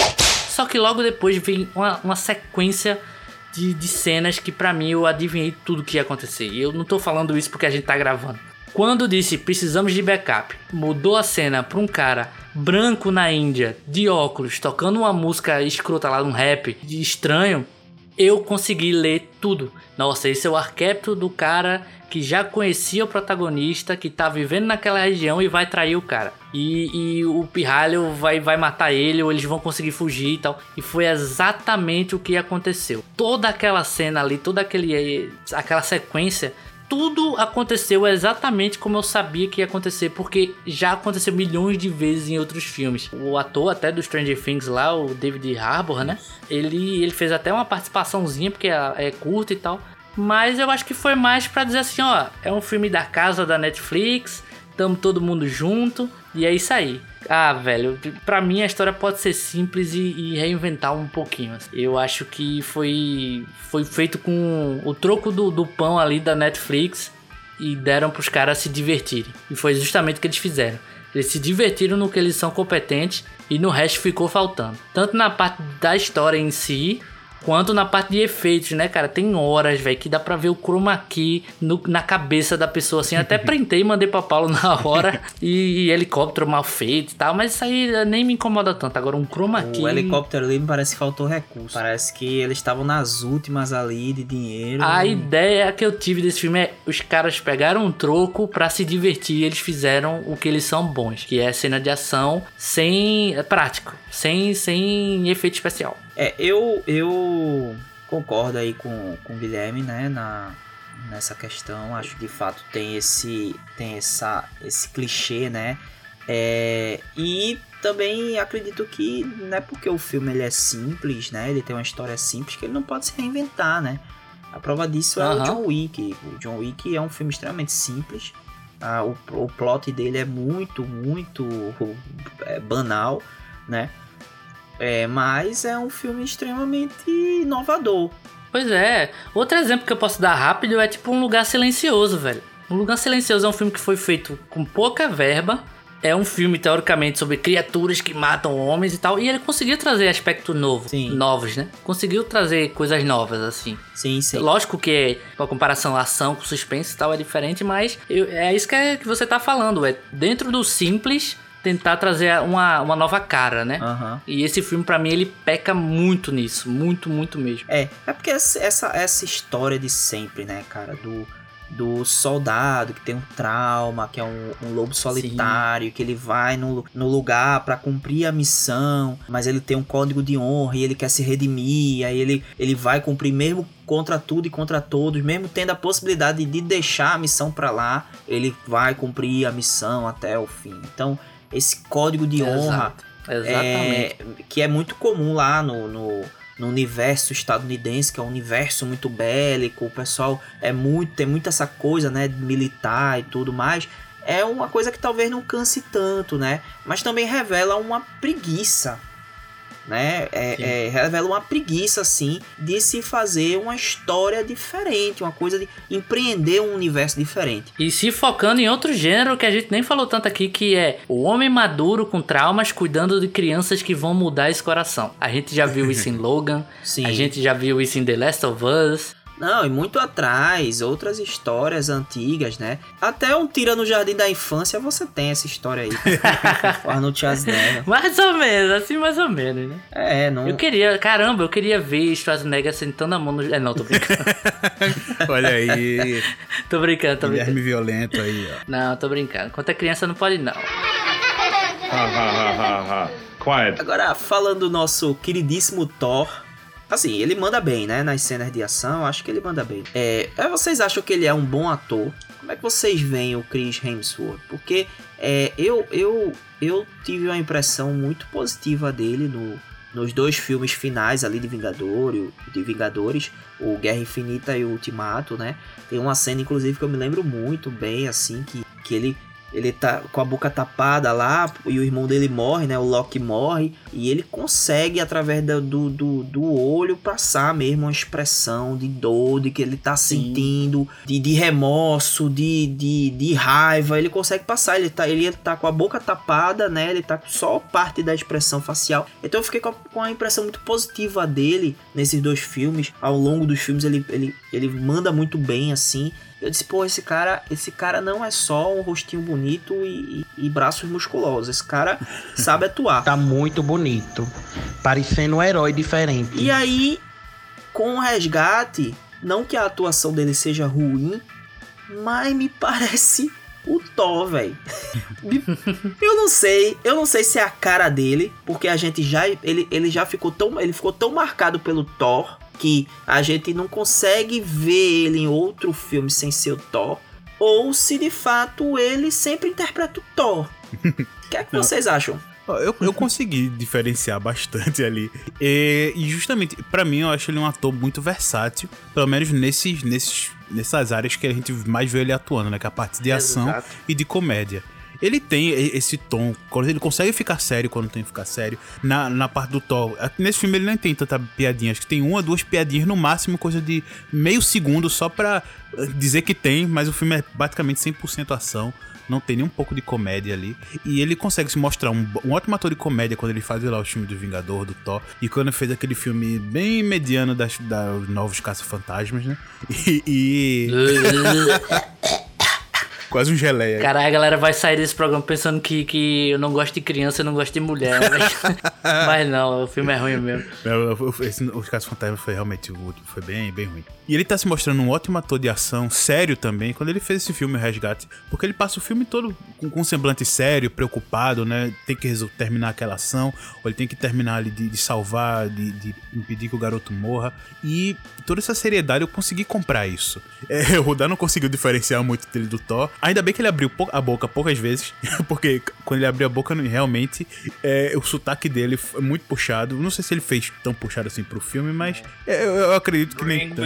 Só que logo depois vem uma, uma sequência de, de cenas que pra mim eu adivinhei tudo que ia acontecer. E eu não tô falando isso porque a gente tá gravando. Quando disse precisamos de backup, mudou a cena pra um cara branco na Índia, de óculos, tocando uma música escrota lá, um rap de estranho, eu consegui ler tudo. Nossa, esse é o arquétipo do cara que já conhecia o protagonista, que tá vivendo naquela região e vai trair o cara. E, e o pirralho vai, vai matar ele, ou eles vão conseguir fugir e tal. E foi exatamente o que aconteceu. Toda aquela cena ali, toda aquele, aquela sequência tudo aconteceu exatamente como eu sabia que ia acontecer, porque já aconteceu milhões de vezes em outros filmes. O ator até do Stranger Things lá, o David Harbour, né? Ele, ele fez até uma participaçãozinha, porque é, é curta e tal. Mas eu acho que foi mais pra dizer assim, ó, é um filme da casa da Netflix, tamo todo mundo junto, e é isso aí. Ah, velho, pra mim a história pode ser simples e, e reinventar um pouquinho. Eu acho que foi, foi feito com o troco do, do pão ali da Netflix e deram pros caras se divertirem. E foi justamente o que eles fizeram. Eles se divertiram no que eles são competentes e no resto ficou faltando. Tanto na parte da história em si, quanto na parte de efeitos, né, cara? Tem horas, velho, que dá pra ver o chroma key no- na cabeça da pessoa, assim. Até printei e mandei pra Paulo na hora. e, helicóptero mal feito e tal, mas isso aí eh, nem me incomoda tanto. Agora, um chroma key... O helicóptero ali me parece que faltou recurso. Parece que eles estavam nas últimas ali de dinheiro. A ideia que eu tive desse filme é os caras pegaram um troco pra se divertir e eles fizeram o que eles são bons, que é cena de ação sem é prático, sem sem efeito especial. É, eu, eu concordo aí com, com o Guilherme, né, na, nessa questão. Acho que de fato tem esse, tem essa, esse clichê, né? É, e também acredito que não é porque o filme ele é simples, né? Ele tem uma história simples que ele não pode se reinventar, né? A prova disso é o. John Wick. O John Wick é um filme extremamente simples. Ah, o, o plot dele é muito, muito é, banal, né? É, mas é um filme extremamente inovador. Pois é. Outro exemplo que eu posso dar rápido é tipo um lugar silencioso, velho. Um lugar silencioso é um filme que foi feito com pouca verba. É um filme, teoricamente, sobre criaturas que matam homens e tal. E ele conseguiu trazer aspectos novos. Sim. Novos, né? Conseguiu trazer coisas novas, assim. Sim, sim. Lógico que a comparação ação com suspense e tal é diferente, mas eu- é isso que, é- que você tá falando. É dentro do simples tentar trazer uma, uma nova cara, né? Aham. E esse filme, pra mim, ele peca muito nisso. Muito, muito mesmo. É, é porque essa, essa, história de sempre, né, cara, do, do soldado que tem um trauma, que é um, um lobo solitário, que ele vai no, no lugar pra cumprir a missão, mas ele tem um código de honra e ele quer se redimir, aí ele, ele vai cumprir mesmo contra tudo e contra todos, mesmo tendo a possibilidade de deixar a missão pra lá, ele vai cumprir a missão até o fim. Então, esse código de honra Exato. Exatamente. é, que é muito comum lá no, no, no universo estadunidense, que é um universo muito bélico, o pessoal é muito, tem muito essa coisa, né, militar e tudo mais. É uma coisa que talvez não canse tanto, né? Mas também revela uma preguiça, né? É, é, revela uma preguiça, assim, de se fazer uma história diferente, uma coisa de empreender um universo diferente. E se focando em outro gênero que a gente nem falou tanto aqui, que é o homem maduro com traumas cuidando de crianças que vão mudar esse coração. A gente já viu isso em Logan, Sim. a gente já viu isso em The Last of Us. Não, e muito atrás, outras histórias antigas, né? Até um Tira no Jardim da Infância você tem essa história aí. Arnold Schwarzenegger. Mais ou menos, assim mais ou menos, né? É, não. Eu queria, caramba, eu queria ver Schwarzenegger sentando a mão no... É, não, tô brincando. Olha aí, tô brincando, tô brincando. Guilherme violento aí, ó. Não, tô brincando. Quanto é criança não pode não. Quiet. Agora, falando do nosso queridíssimo Thor. Assim, ele manda bem, né? Nas cenas de ação, acho que ele manda bem. É, é, vocês acham que ele é um bom ator? Como é que vocês veem o Chris Hemsworth? Porque é, eu, eu, eu tive uma impressão muito positiva dele no, nos dois filmes finais ali de Vingador, de Vingadores, o Guerra Infinita e o Ultimato, né? Tem uma cena, inclusive, que eu me lembro muito bem, assim, que, que ele ele tá com a boca tapada lá e o irmão dele morre, né? O Loki morre e ele consegue, através do, do, do olho, passar mesmo uma expressão de dor, de que ele tá Sim. sentindo, de, de remorso, de, de, de raiva. Ele consegue passar, ele tá, ele tá com a boca tapada, né? Ele tá só parte da expressão facial. Então eu fiquei com a, com a impressão muito positiva dele nesses dois filmes. Ao longo dos filmes ele, ele, ele manda muito bem, assim. Eu disse, pô, esse cara, esse cara não é só um rostinho bonito e, e, e braços musculosos. Esse cara sabe atuar. Tá muito bonito. Parecendo um herói diferente. E aí, com o resgate, não que a atuação dele seja ruim, mas me parece o Thor, velho. eu não sei, eu não sei se é a cara dele, porque a gente já ele, ele já ficou tão ele ficou tão marcado pelo Thor que a gente não consegue ver ele em outro filme sem ser o Thor, ou se de fato ele sempre interpreta o Thor. O que é que não. vocês acham? Eu, eu consegui diferenciar bastante ali. E, e justamente, para mim, eu acho ele um ator muito versátil. Pelo menos nesses, nesses, nessas áreas que a gente mais vê ele atuando, né? Que é a parte de ação Exato. e de comédia. Ele tem esse tom, ele consegue ficar sério quando tem que ficar sério. Na, na parte do Thor, nesse filme ele nem tem tanta piadinha, acho que tem uma, duas piadinhas no máximo, coisa de meio segundo só pra eh, dizer que tem, mas o filme é basicamente 100% ação não tem nem um pouco de comédia ali. E ele consegue se mostrar um, um ótimo ator de comédia quando ele faz lá o filme do Vingador, do Thor. E quando fez aquele filme bem mediano das Novos Caça-Fantasmas, né? E. e... Quase um geleia. Caralho, a galera vai sair desse programa pensando que, que eu não gosto de criança, eu não gosto de mulher. Mas, mas não, o filme é ruim mesmo. Esse, Os Casos Fantasmas foi realmente foi bem, bem ruim. E ele tá se mostrando um ótimo ator de ação, sério também, quando ele fez esse filme, O Resgate. Porque ele passa o filme todo com, com um semblante sério, preocupado, né? Tem que terminar aquela ação, ou ele tem que terminar ali de, de salvar, de, de, impedir que o garoto morra. E toda essa seriedade eu consegui comprar isso. É, o Rodar não conseguiu diferenciar muito dele do Thor. Ainda bem que ele abriu a boca poucas vezes, porque quando ele abriu a boca, realmente é, o sotaque dele foi muito puxado. Não sei se ele fez tão puxado assim pro filme, mas é, eu, eu acredito que Bring nem. Tanto.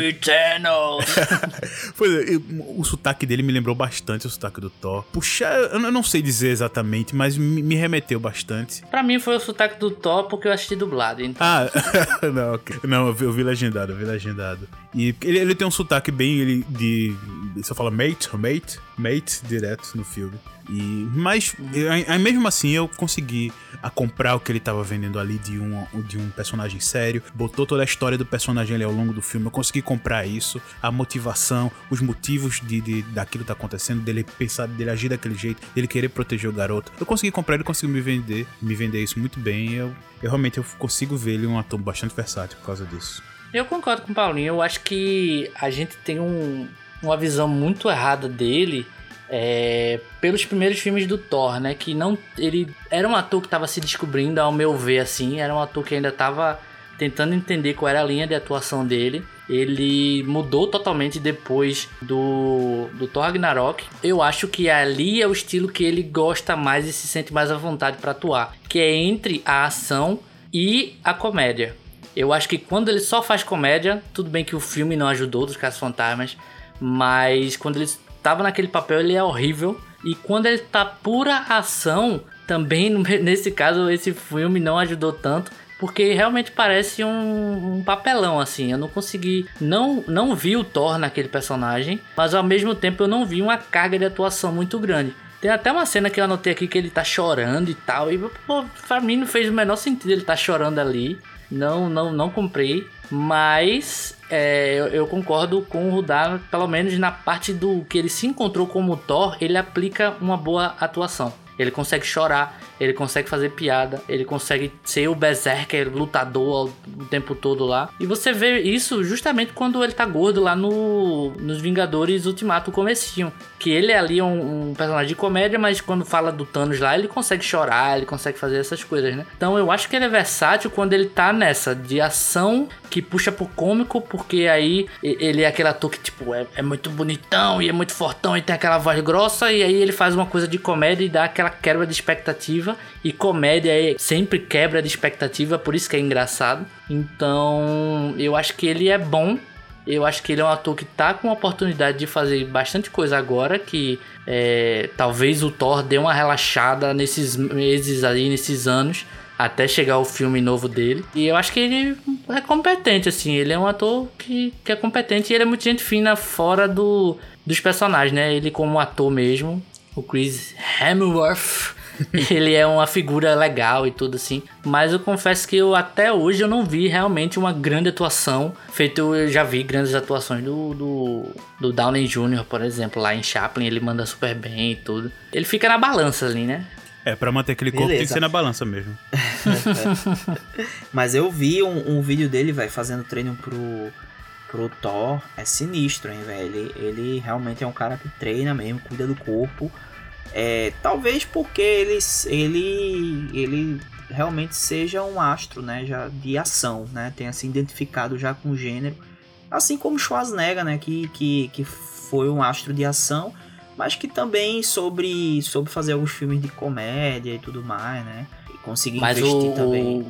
pois é, o sotaque dele me lembrou bastante o sotaque do Thor. Puxa, eu não sei dizer exatamente, mas me remeteu bastante. Pra mim foi o sotaque do Thor porque eu assisti dublado. Então. Ah, não, okay. não, eu vi, eu vi legendado, eu vi legendado. E ele, ele tem um sotaque bem ele, de. Você fala mate, mate, mate direto no filme. E, mas, eu, mesmo assim, eu consegui a comprar o que ele estava vendendo ali de um, de um personagem sério. Botou toda a história do personagem ali ao longo do filme. Eu consegui comprar isso, a motivação, os motivos de, de daquilo tá acontecendo, dele pensar, dele agir daquele jeito, dele querer proteger o garoto. Eu consegui comprar ele, consegui me vender, me vender isso muito bem. Eu, eu realmente eu consigo ver ele um ator bastante versátil por causa disso. Eu concordo com o Paulinho. Eu acho que a gente tem um, uma visão muito errada dele é, pelos primeiros filmes do Thor, né? Que não. Ele era um ator que estava se descobrindo, ao meu ver, assim. Era um ator que ainda estava tentando entender qual era a linha de atuação dele. Ele mudou totalmente depois do, do Thor Ragnarok. Eu acho que ali é o estilo que ele gosta mais e se sente mais à vontade para atuar, que é entre a ação e a comédia. Eu acho que quando ele só faz comédia, tudo bem que o filme não ajudou dos Casos Fantasmas, mas quando ele tava naquele papel, ele é horrível. E quando ele tá pura ação, também nesse caso esse filme não ajudou tanto. Porque realmente parece um, um, papelão, assim. Eu não consegui. Não, não vi o Thor naquele personagem, mas ao mesmo tempo eu não vi uma carga de atuação muito grande. Tem até uma cena que eu anotei aqui que ele tá chorando e tal. E pô, pra mim não fez o menor sentido ele tá chorando ali. Não, não, não comprei. Mas é, eu, eu, concordo com o Rudar, pelo menos na parte do que ele se encontrou como Thor, ele aplica uma boa atuação. Ele consegue chorar, ele consegue fazer piada, ele consegue ser o berserker lutador o tempo todo lá. E você vê isso justamente quando ele tá gordo lá no nos Vingadores Ultimato comecinho, que ele é ali um, um, personagem de comédia, mas quando fala do Thanos lá, ele consegue chorar, ele consegue fazer essas coisas, né? Então eu acho que ele é versátil quando ele tá nessa de ação que puxa pro cômico, porque aí ele é aquele ator que tipo é, é muito bonitão e é muito fortão e tem aquela voz grossa e aí ele faz uma coisa de comédia e dá aquela quebra de expectativa expectativa e comédia é, sempre quebra de expectativa, por isso que é engraçado. Então, eu acho que ele é bom. Eu acho que ele é um ator que tá com a oportunidade de fazer bastante coisa agora, que é, talvez o Thor dê uma relaxada nesses meses aí, nesses anos, até chegar o filme novo dele. E eu acho que ele é competente, assim. Ele é um ator que, que é competente e ele é muito gente fina fora do, dos personagens, né? Ele como ator mesmo, o Chris Hemsworth, ele é uma figura legal e tudo assim. Mas eu confesso que eu até hoje eu não vi realmente uma grande atuação. Feito, eu já vi grandes atuações do, do, do Downey Jr., por exemplo, lá em Chaplin, ele manda super bem e tudo. Ele fica na balança ali, né? É, pra manter aquele corpo tem que Beleza. ser na balança mesmo. Mas eu vi um, um vídeo dele, velho, fazendo treino pro, pro Thor. É sinistro, hein, velho. Ele, ele realmente é um cara que treina mesmo, cuida do corpo. É, talvez porque ele, ele, ele realmente seja um astro, né, já de ação, né, tenha se identificado já com o gênero, assim como Schwarzenegger, né, que, que, que foi um astro de ação, mas que também sobre sobre fazer alguns filmes de comédia e tudo mais, né, e conseguir Mas investir o, também.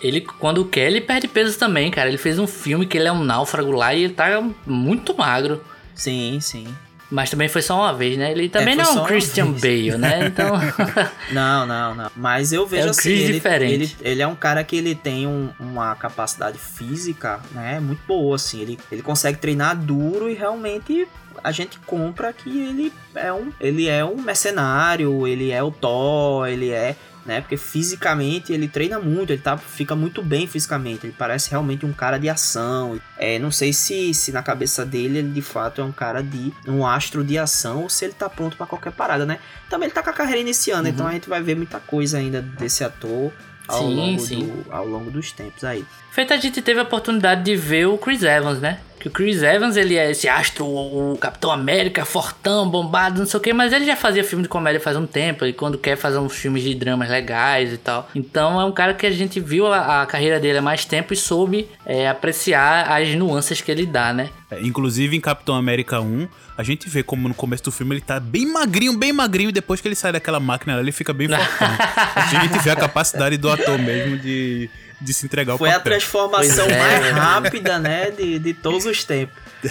Ele, quando quer, ele perde peso também, cara. Ele fez um filme que ele é um náufrago lá e ele tá muito magro. Sim, sim. Mas também foi só uma vez, né? Ele também foi não é um Christian. Bale, né? Então. Não, não, não. Mas eu vejo É um assim, ele, diferente. ele, ele é um cara que ele tem um- uma capacidade física, né, muito boa, assim. Ele, ele consegue treinar duro e realmente a gente compra que ele é um, ele é um mercenário, ele é o Thor, ele é, né, porque fisicamente ele treina muito, ele tá, fica muito bem fisicamente, ele parece realmente um cara de ação. É, não sei se, se na cabeça dele ele de fato é um cara de um astro de ação ou se ele tá pronto pra qualquer parada, né? Também ele tá com a carreira iniciando, então a gente vai ver muita coisa ainda desse ator ao, Sim, longo, sim. Do, ao longo dos tempos aí. Feito a gente teve a oportunidade de ver o Chris Evans, né? Que o Chris Evans, ele é esse astro, o Capitão América, fortão, bombado, não sei o que, mas ele já fazia filme de comédia faz um tempo, e quando quer fazer uns filmes de dramas legais e tal. Então é um cara que a gente viu a, a carreira dele há mais tempo e soube é, apreciar as nuances que ele dá, né? É, inclusive em Capitão América 1, a gente vê como no começo do filme ele tá bem magrinho, bem magrinho, e depois que ele sai daquela máquina lá, ele fica bem fortão. a gente vê a capacidade do ator mesmo de, de se entregar ao Foi a papel. transformação Pois é. mais rápida, né, de, de todos os tempos.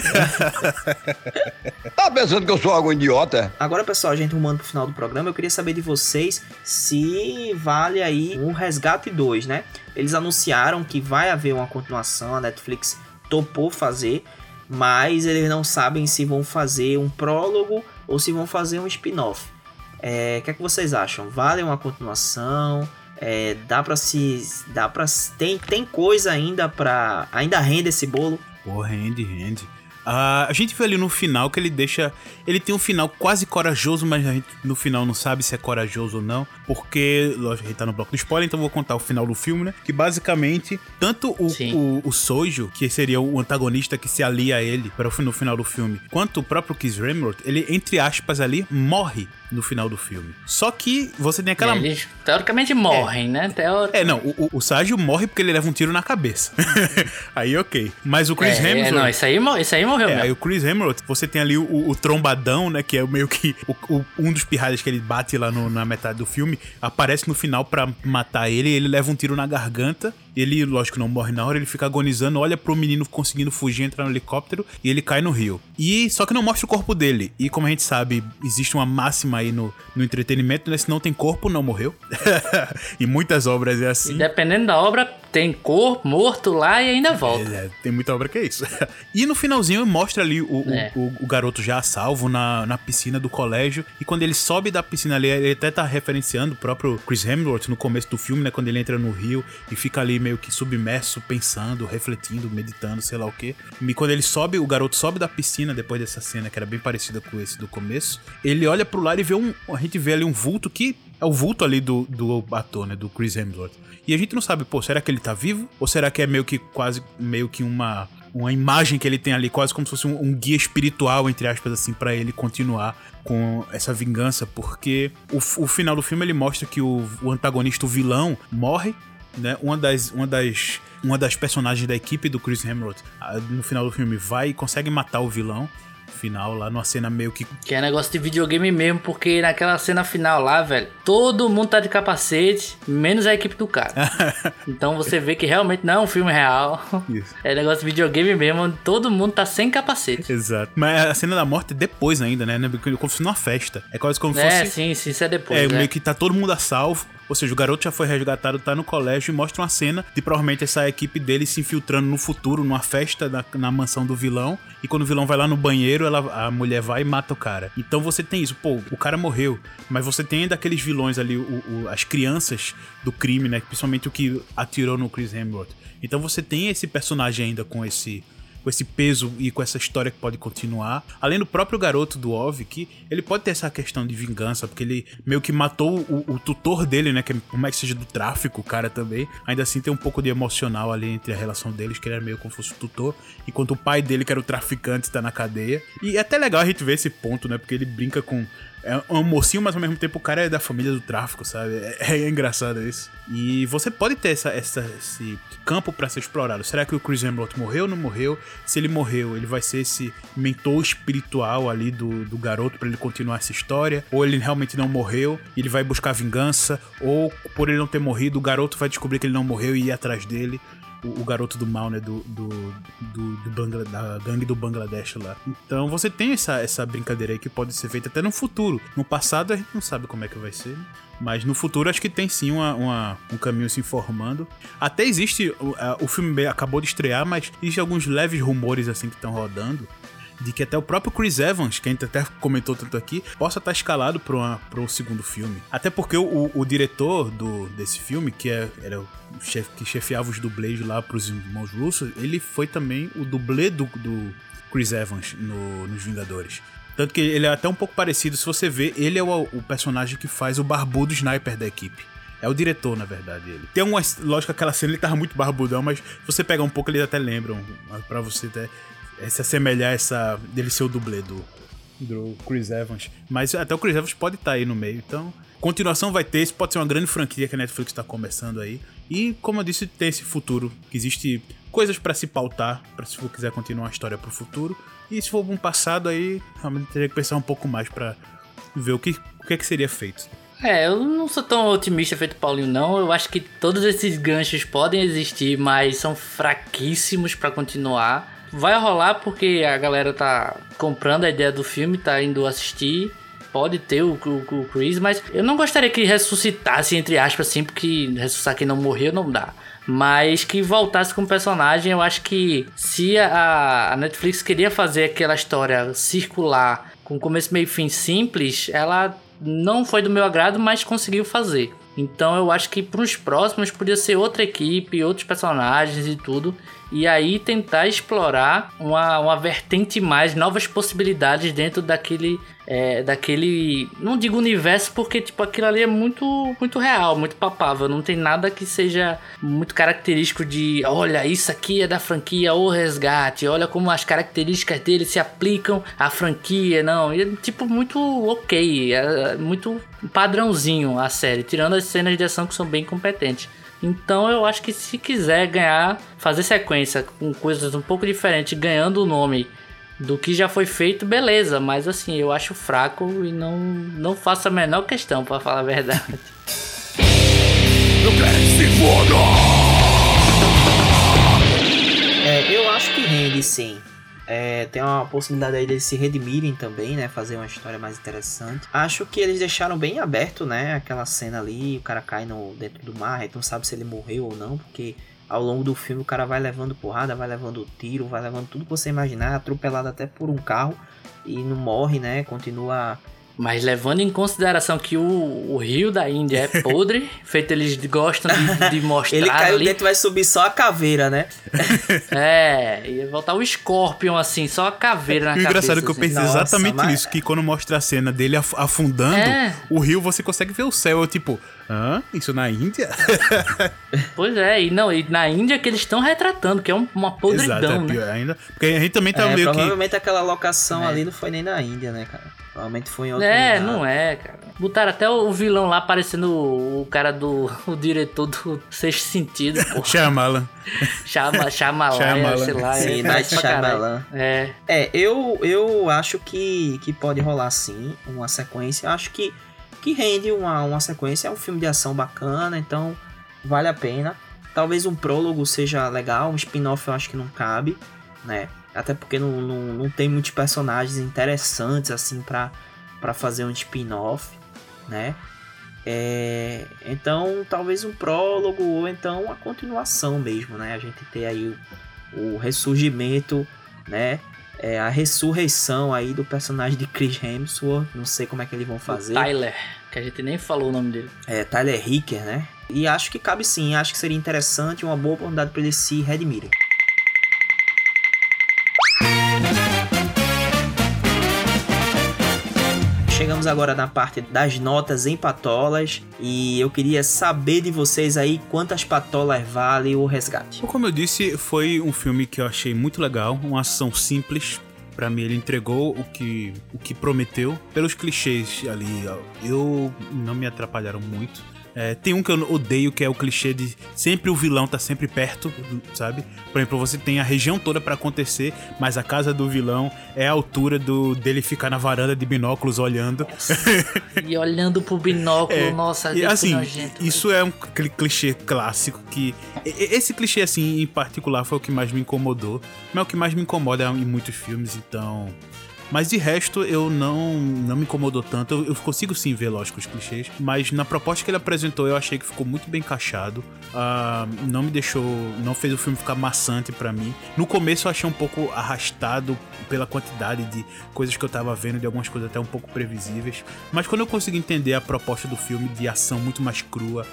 Tá pensando que eu sou algum idiota? Agora, pessoal, a gente rumando pro final do programa, eu queria saber de vocês se vale aí um Resgate 2, né? Eles anunciaram que vai haver uma continuação, a Netflix topou fazer, mas eles não sabem se vão fazer um prólogo ou se vão fazer um spin-off. É, O que é que vocês acham? Vale uma continuação? É, dá pra se. Dá pra. Tem, tem coisa ainda pra. Ainda rende esse bolo? Pô, rende, rende. Ah, a gente vê ali no final que ele deixa. Ele tem um final quase corajoso, mas a gente no final não sabe se é corajoso ou não. Porque, lógico, a gente tá no bloco do spoiler, então eu vou contar o final do filme, né? Que basicamente, tanto o, o, o Sojo, que seria o antagonista que se alia a ele para o no final do filme, quanto o próprio Chris Hemsworth, ele, entre aspas, ali, morre no final do filme. Só que você tem aquela. Eles teoricamente morrem, né? Teori... É, não, o, o, Ságio morre porque ele leva um tiro na cabeça. aí, ok. Mas o Chris é, é, Hemsworth. não, isso aí, isso aí morreu É, mesmo. aí o Chris Hemsworth, você tem ali o, o trombadão, né? Que é meio que o- o- um dos pirralhas que ele bate lá no- na metade do filme. Aparece no final pra matar ele. Ele leva um tiro na garganta. Ele, lógico, não morre na hora. Ele fica agonizando. Olha pro menino conseguindo fugir, entrar no helicóptero. E ele cai no rio. E só que não mostra o corpo dele. E como a gente sabe, existe uma máxima aí no, no entretenimento, né? Se não tem corpo, não morreu. e muitas obras é E assim. dependendo da obra, tem corpo morto lá e ainda volta. É, tem muita obra que é isso. e no finalzinho mostra ali o, o- É. o, o garoto já a salvo na, na piscina do colégio. E quando ele sobe da piscina ali, ele até tá referenciando o próprio Chris Hemsworth no começo do filme, né? Quando ele entra no rio e fica ali meio que submerso, pensando, refletindo, meditando, sei lá o quê. E quando ele sobe, o garoto sobe da piscina depois dessa cena, que era bem parecida com esse do começo. Ele olha pro lado e vê um. A gente vê ali um vulto que é o vulto ali do, do ator, né? Do Chris Hemsworth. E a gente não sabe, pô, será que ele tá vivo? Ou será que é meio que quase meio que uma uma imagem que ele tem ali, quase como se fosse um, um guia espiritual, entre aspas, assim, pra ele continuar com essa vingança, porque o, o final do filme ele mostra que o, o antagonista, o vilão, morre, né? Uma das, uma das, uma das personagens da equipe do Chris Hemsworth, no final do filme, vai e consegue matar o vilão. final lá, numa cena meio que. Que é negócio de videogame mesmo, porque naquela cena final lá, velho, todo mundo tá de capacete, menos a equipe do cara. então você vê que realmente não é um filme real. Isso. É negócio de videogame mesmo, onde todo mundo tá sem capacete. Exato. Mas a cena da morte é depois ainda, né? Como se fosse numa festa. É quase como se É, fosse. sim, sim, isso é depois. É, né? meio que tá todo mundo a salvo. Ou seja, o garoto já foi resgatado, tá no colégio e mostra uma cena de provavelmente essa equipe dele se infiltrando no futuro, numa festa na, na mansão do vilão. E quando o vilão vai lá no banheiro, ela, a mulher vai e mata o cara. Então você tem isso, pô, o cara morreu. Mas você tem ainda aqueles vilões ali, o- o- as crianças do crime, né? Principalmente o que atirou no Chris Hemsworth. Então você tem esse personagem ainda com esse com esse peso e com essa história que pode continuar. Além do próprio garoto do Ov, que ele pode ter essa questão de vingança, porque ele meio que matou o, o tutor dele, né? Que por mais que seja do tráfico, o cara também. Ainda assim tem um pouco de emocional ali entre a relação deles, que ele era meio como se fosse o tutor, enquanto o pai dele, que era o traficante, tá na cadeia. E é até legal a gente ver esse ponto, né? Porque ele brinca com. É um mocinho, mas ao mesmo tempo o cara é da família do tráfico, sabe? É, é engraçado isso. E você pode ter essa, essa- esse campo pra ser explorado. Será que o Chris Hemsworth morreu ou não morreu? Se ele morreu, ele vai ser esse mentor espiritual ali do, do garoto pra ele continuar essa história? Ou ele realmente não morreu e ele vai buscar vingança? Ou por ele não ter morrido, o garoto vai descobrir que ele não morreu e ir atrás dele? O, o garoto do mal, né? Do, do, do, do Bangla- da gangue do Bangladesh lá. Então você tem essa, essa brincadeira aí que pode ser feita até no futuro. No passado a gente não sabe como é que vai ser? Mas no futuro acho que tem sim uma, uma- um caminho se informando. Até existe. O, a- o filme acabou de estrear, mas existe alguns leves rumores assim que estão rodando de que até o próprio Chris Evans, que a gente até comentou tanto aqui, possa estar escalado para um segundo filme. Até porque o, o diretor do, desse filme, que é, era o chefe que chefiava os dublês lá para os irmãos russos, ele foi também o dublê do, do Chris Evans no, nos Vingadores. Tanto que ele é até um pouco parecido, se você ver, ele é o, o personagem que faz o barbudo sniper da equipe. É o diretor, na verdade, ele. Tem uma. Lógico, aquela cena ele tava muito barbudão, mas se você pegar um pouco, eles até lembram. Pra você até se assemelhar a essa. dele ser o dublê do, do Chris Evans. Mas até o Chris Evans pode estar aí no meio. Então, continuação vai ter. Isso pode ser uma grande franquia que a Netflix está começando aí. E, como eu disse, tem esse futuro. Que existe coisas pra se pautar. Pra se for quiser continuar a história pro futuro. E se for um passado aí, realmente teria que pensar um pouco mais pra ver o que, o que, é que seria feito. É, eu não sou tão otimista feito o Paulinho, não. Eu acho que todos esses ganchos podem existir, mas são fraquíssimos pra continuar. Vai rolar porque a galera tá comprando a ideia do filme, tá indo assistir. Pode ter o, o, o Chris, mas eu não gostaria que ressuscitasse, entre aspas, assim, porque ressuscitar quem não morreu não dá. Mas que voltasse com o personagem, eu acho que se a, a Netflix queria fazer aquela história circular com começo, meio e fim simples, ela não foi do meu agrado, mas conseguiu fazer. Então eu acho que para os próximos podia ser outra equipe, outros personagens e tudo. E aí tentar explorar uma, uma vertente mais, novas possibilidades dentro daquele. é, daquele. Não digo universo, porque tipo, aquilo ali é muito, muito real, muito papável. Não tem nada que seja muito característico de olha, isso aqui é da franquia O Resgate, olha como as características dele se aplicam à franquia. Não, é tipo muito ok, é muito padrãozinho a série, tirando as cenas de ação que são bem competentes. Então eu acho que se quiser ganhar, fazer sequência com coisas um pouco diferentes, ganhando o nome do que já foi feito, beleza. Mas assim, eu acho fraco e não, não faço a menor questão, para falar a verdade. É, eu acho que rende sim. É, tem uma possibilidade aí deles se redimirem também, né? Fazer uma história mais interessante. Acho que eles deixaram bem aberto, né? Aquela cena ali, o cara cai no, dentro do mar, então sabe se ele morreu ou não, porque ao longo do filme o cara vai levando porrada, vai levando tiro, vai levando tudo que você imaginar, atropelado até por um carro e não morre, né? Continua Mas levando em consideração que o, o rio da Índia é podre, feito eles gostam de, de mostrar Ele caiu ali. dentro, vai subir só a caveira, né? É, ia voltar o Scorpion assim, só a caveira na E o cabeça. engraçado é que eu assim. pensei Nossa, exatamente mas- nisso, que quando mostra a cena dele af- afundando É. o rio, você consegue ver o céu. Eu tipo, hã? Isso na Índia? Pois é, e não, e na Índia que eles estão retratando, que é um- uma podridão, Exato, é né? pior ainda. Porque a gente também tá É, meio que... provavelmente aquela locação É. ali não foi nem na Índia, né, cara? Provavelmente foi em outro É, lugar. não é, cara. Botaram até o vilão lá parecendo o, cara do. o diretor do Sexto Sentido, pô. Shyamalan. Chama, chama lá, Shyamalan. sei lá. Sim, é, Night. Shyamalan. É. É, eu, eu acho que, que pode rolar sim uma sequência. Acho que, que rende uma, uma sequência. É um filme de ação bacana, então vale a pena. Talvez um prólogo seja legal, um spin-off eu acho que não cabe, né? Até porque não, não, não tem muitos personagens interessantes assim pra fazer um spin-off, né? É, então talvez um prólogo ou então a continuação mesmo, né? A gente ter aí o, o ressurgimento, né? É, a ressurreição aí do personagem de Chris Hemsworth. Não sei como é que eles vão fazer. Tyler, que a gente nem falou o nome dele. É, Tyler Hicker, né? E acho que cabe sim. Acho que seria interessante uma boa oportunidade para ele se redimirem. Chegamos agora na parte das notas em patolas e eu queria saber de vocês aí quantas patolas vale o resgate. Como eu disse, foi um filme que eu achei muito legal, uma ação simples. Pra mim, ele entregou o que, o que prometeu. Pelos clichês ali, eu não me atrapalharam muito. É, tem um que eu odeio, que é o clichê de sempre o vilão tá sempre perto, sabe? Por exemplo, você tem a região toda pra acontecer, mas a casa do vilão é a altura do dele ficar na varanda de binóculos olhando. E olhando pro binóculo, É, nossa, E assim, nojento. isso é um cli- clichê clássico que. Esse clichê, assim, em particular, foi o que mais me incomodou. Mas é o que mais me incomoda em muitos filmes, então. Mas de resto, eu não, não me incomodou tanto. Eu, eu consigo sim ver, lógico, os clichês. Mas na proposta que ele apresentou, eu achei que ficou muito bem encaixado. Ah, não me deixou. Não fez o filme ficar maçante pra mim. No começo eu achei um pouco arrastado pela quantidade de coisas que eu tava vendo, de algumas coisas até um pouco previsíveis. Mas quando eu consegui entender a proposta do filme de ação muito mais crua,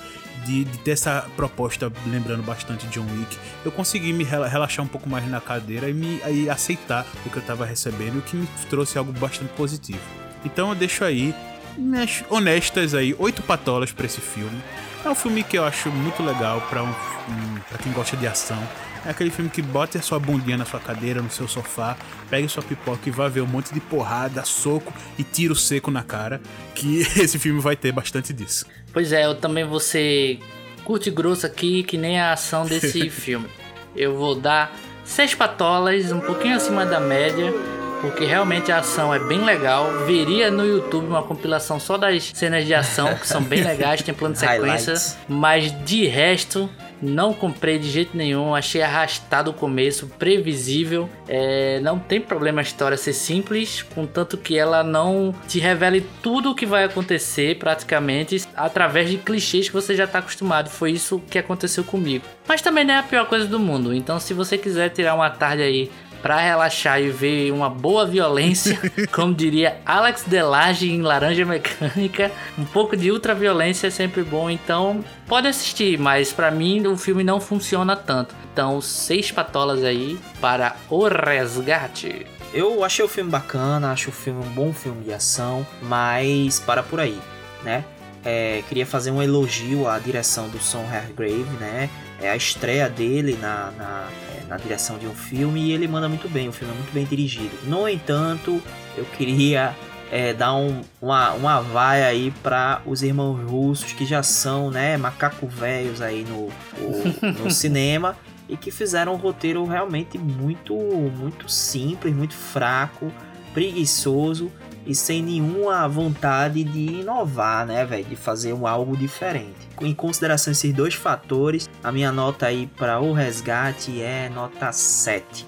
de, de ter essa proposta lembrando bastante John Wick, eu consegui me rela- relaxar um pouco mais na cadeira e me e aceitar o que eu tava recebendo, o que me trouxe algo bastante positivo. Então eu deixo aí nes- honestas aí oito patolas pra esse filme. É um filme que eu acho muito legal pra um, um para quem gosta de ação. É aquele filme que bota a sua bundinha na sua cadeira, no seu sofá, pega sua pipoca e vai ver um monte de porrada, soco e tiro seco na cara. Que esse filme vai ter bastante disso. Pois é, eu também vou ser curto e grosso aqui, que nem a ação desse filme. Eu vou dar seis patolas, um pouquinho acima da média, porque realmente a ação é bem legal. Veria no YouTube uma compilação só das cenas de ação, que são bem legais, tem plano de sequência, Highlights. mas de resto. Não comprei de jeito nenhum, achei arrastado o começo, previsível. É, não tem problema a história ser simples, contanto que ela não te revele tudo o que vai acontecer praticamente através de clichês que você já está acostumado. Foi isso que aconteceu comigo. Mas também não é a pior coisa do mundo. Então, se você quiser tirar uma tarde aí Pra relaxar e ver uma boa violência, como diria Alex Delage em Laranja Mecânica, um pouco de ultraviolência é sempre bom, então pode assistir, mas pra mim o filme não funciona tanto. Então, seis patolas aí para o resgate. Eu achei o filme bacana, acho o filme um bom filme de ação, mas para por aí, né? É, queria fazer um elogio à direção do Son Hargrave, né? É a estreia dele na, na, na direção de um filme e ele manda muito bem, o filme é muito bem dirigido. No entanto, eu queria é, dar um, uma, uma vaia aí para os irmãos russos que já são, né, macaco velhos aí no, o- no cinema e que fizeram um roteiro realmente muito, muito simples, muito fraco, preguiçoso e sem nenhuma vontade de inovar, né, velho, de fazer um algo diferente. Em consideração esses dois fatores, a minha nota aí para o resgate é nota 7.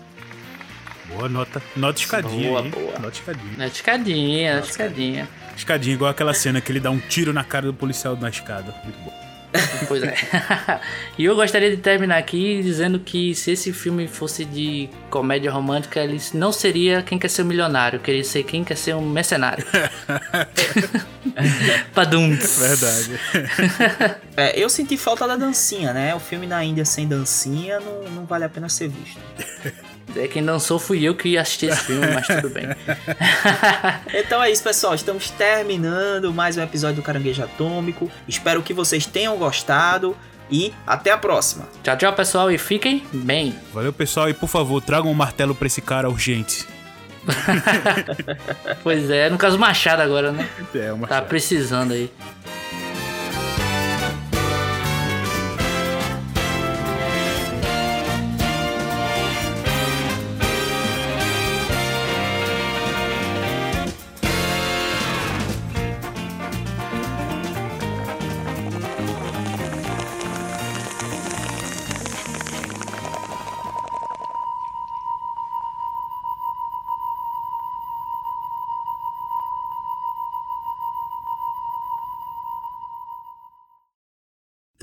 Boa nota. Nota escadinha, Boa, hein? boa. Nota escadinha. Na escadinha, na escadinha. Escadinha, igual aquela cena que ele dá um tiro na cara do policial na escada. Muito bom. Pois é. e eu gostaria de terminar aqui dizendo que se esse filme fosse de comédia romântica, ele não seria Quem Quer Ser um Milionário, queria ser Quem Quer Ser um Mercenário. Paduns. Verdade. É, eu senti falta da dancinha, né? O filme na Índia sem dancinha não, não vale a pena ser visto. É, quem dançou fui eu que assisti esse filme, mas tudo bem. Então é isso, pessoal. Estamos terminando mais um episódio do Caranguejo Atômico. Espero que vocês tenham gostado e até a próxima. Tchau, tchau, pessoal, e fiquem bem. Valeu, pessoal. E por favor, tragam um martelo pra esse cara urgente. Pois é, no caso Machado agora, né? É, uma Tá precisando aí.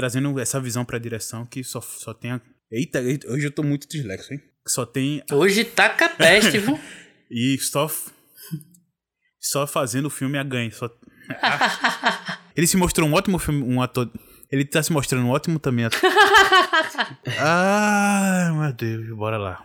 Trazendo essa visão pra direção que só, só tem a... Eita, hoje eu tô muito dislexo, hein? Que só tem... Hoje taca a peste, viu? E só... Só fazendo o filme a ganho. Só... Ele se mostrou um ótimo filme, um ator... Ele tá se mostrando um ótimo também ator. ah, meu Deus, bora lá.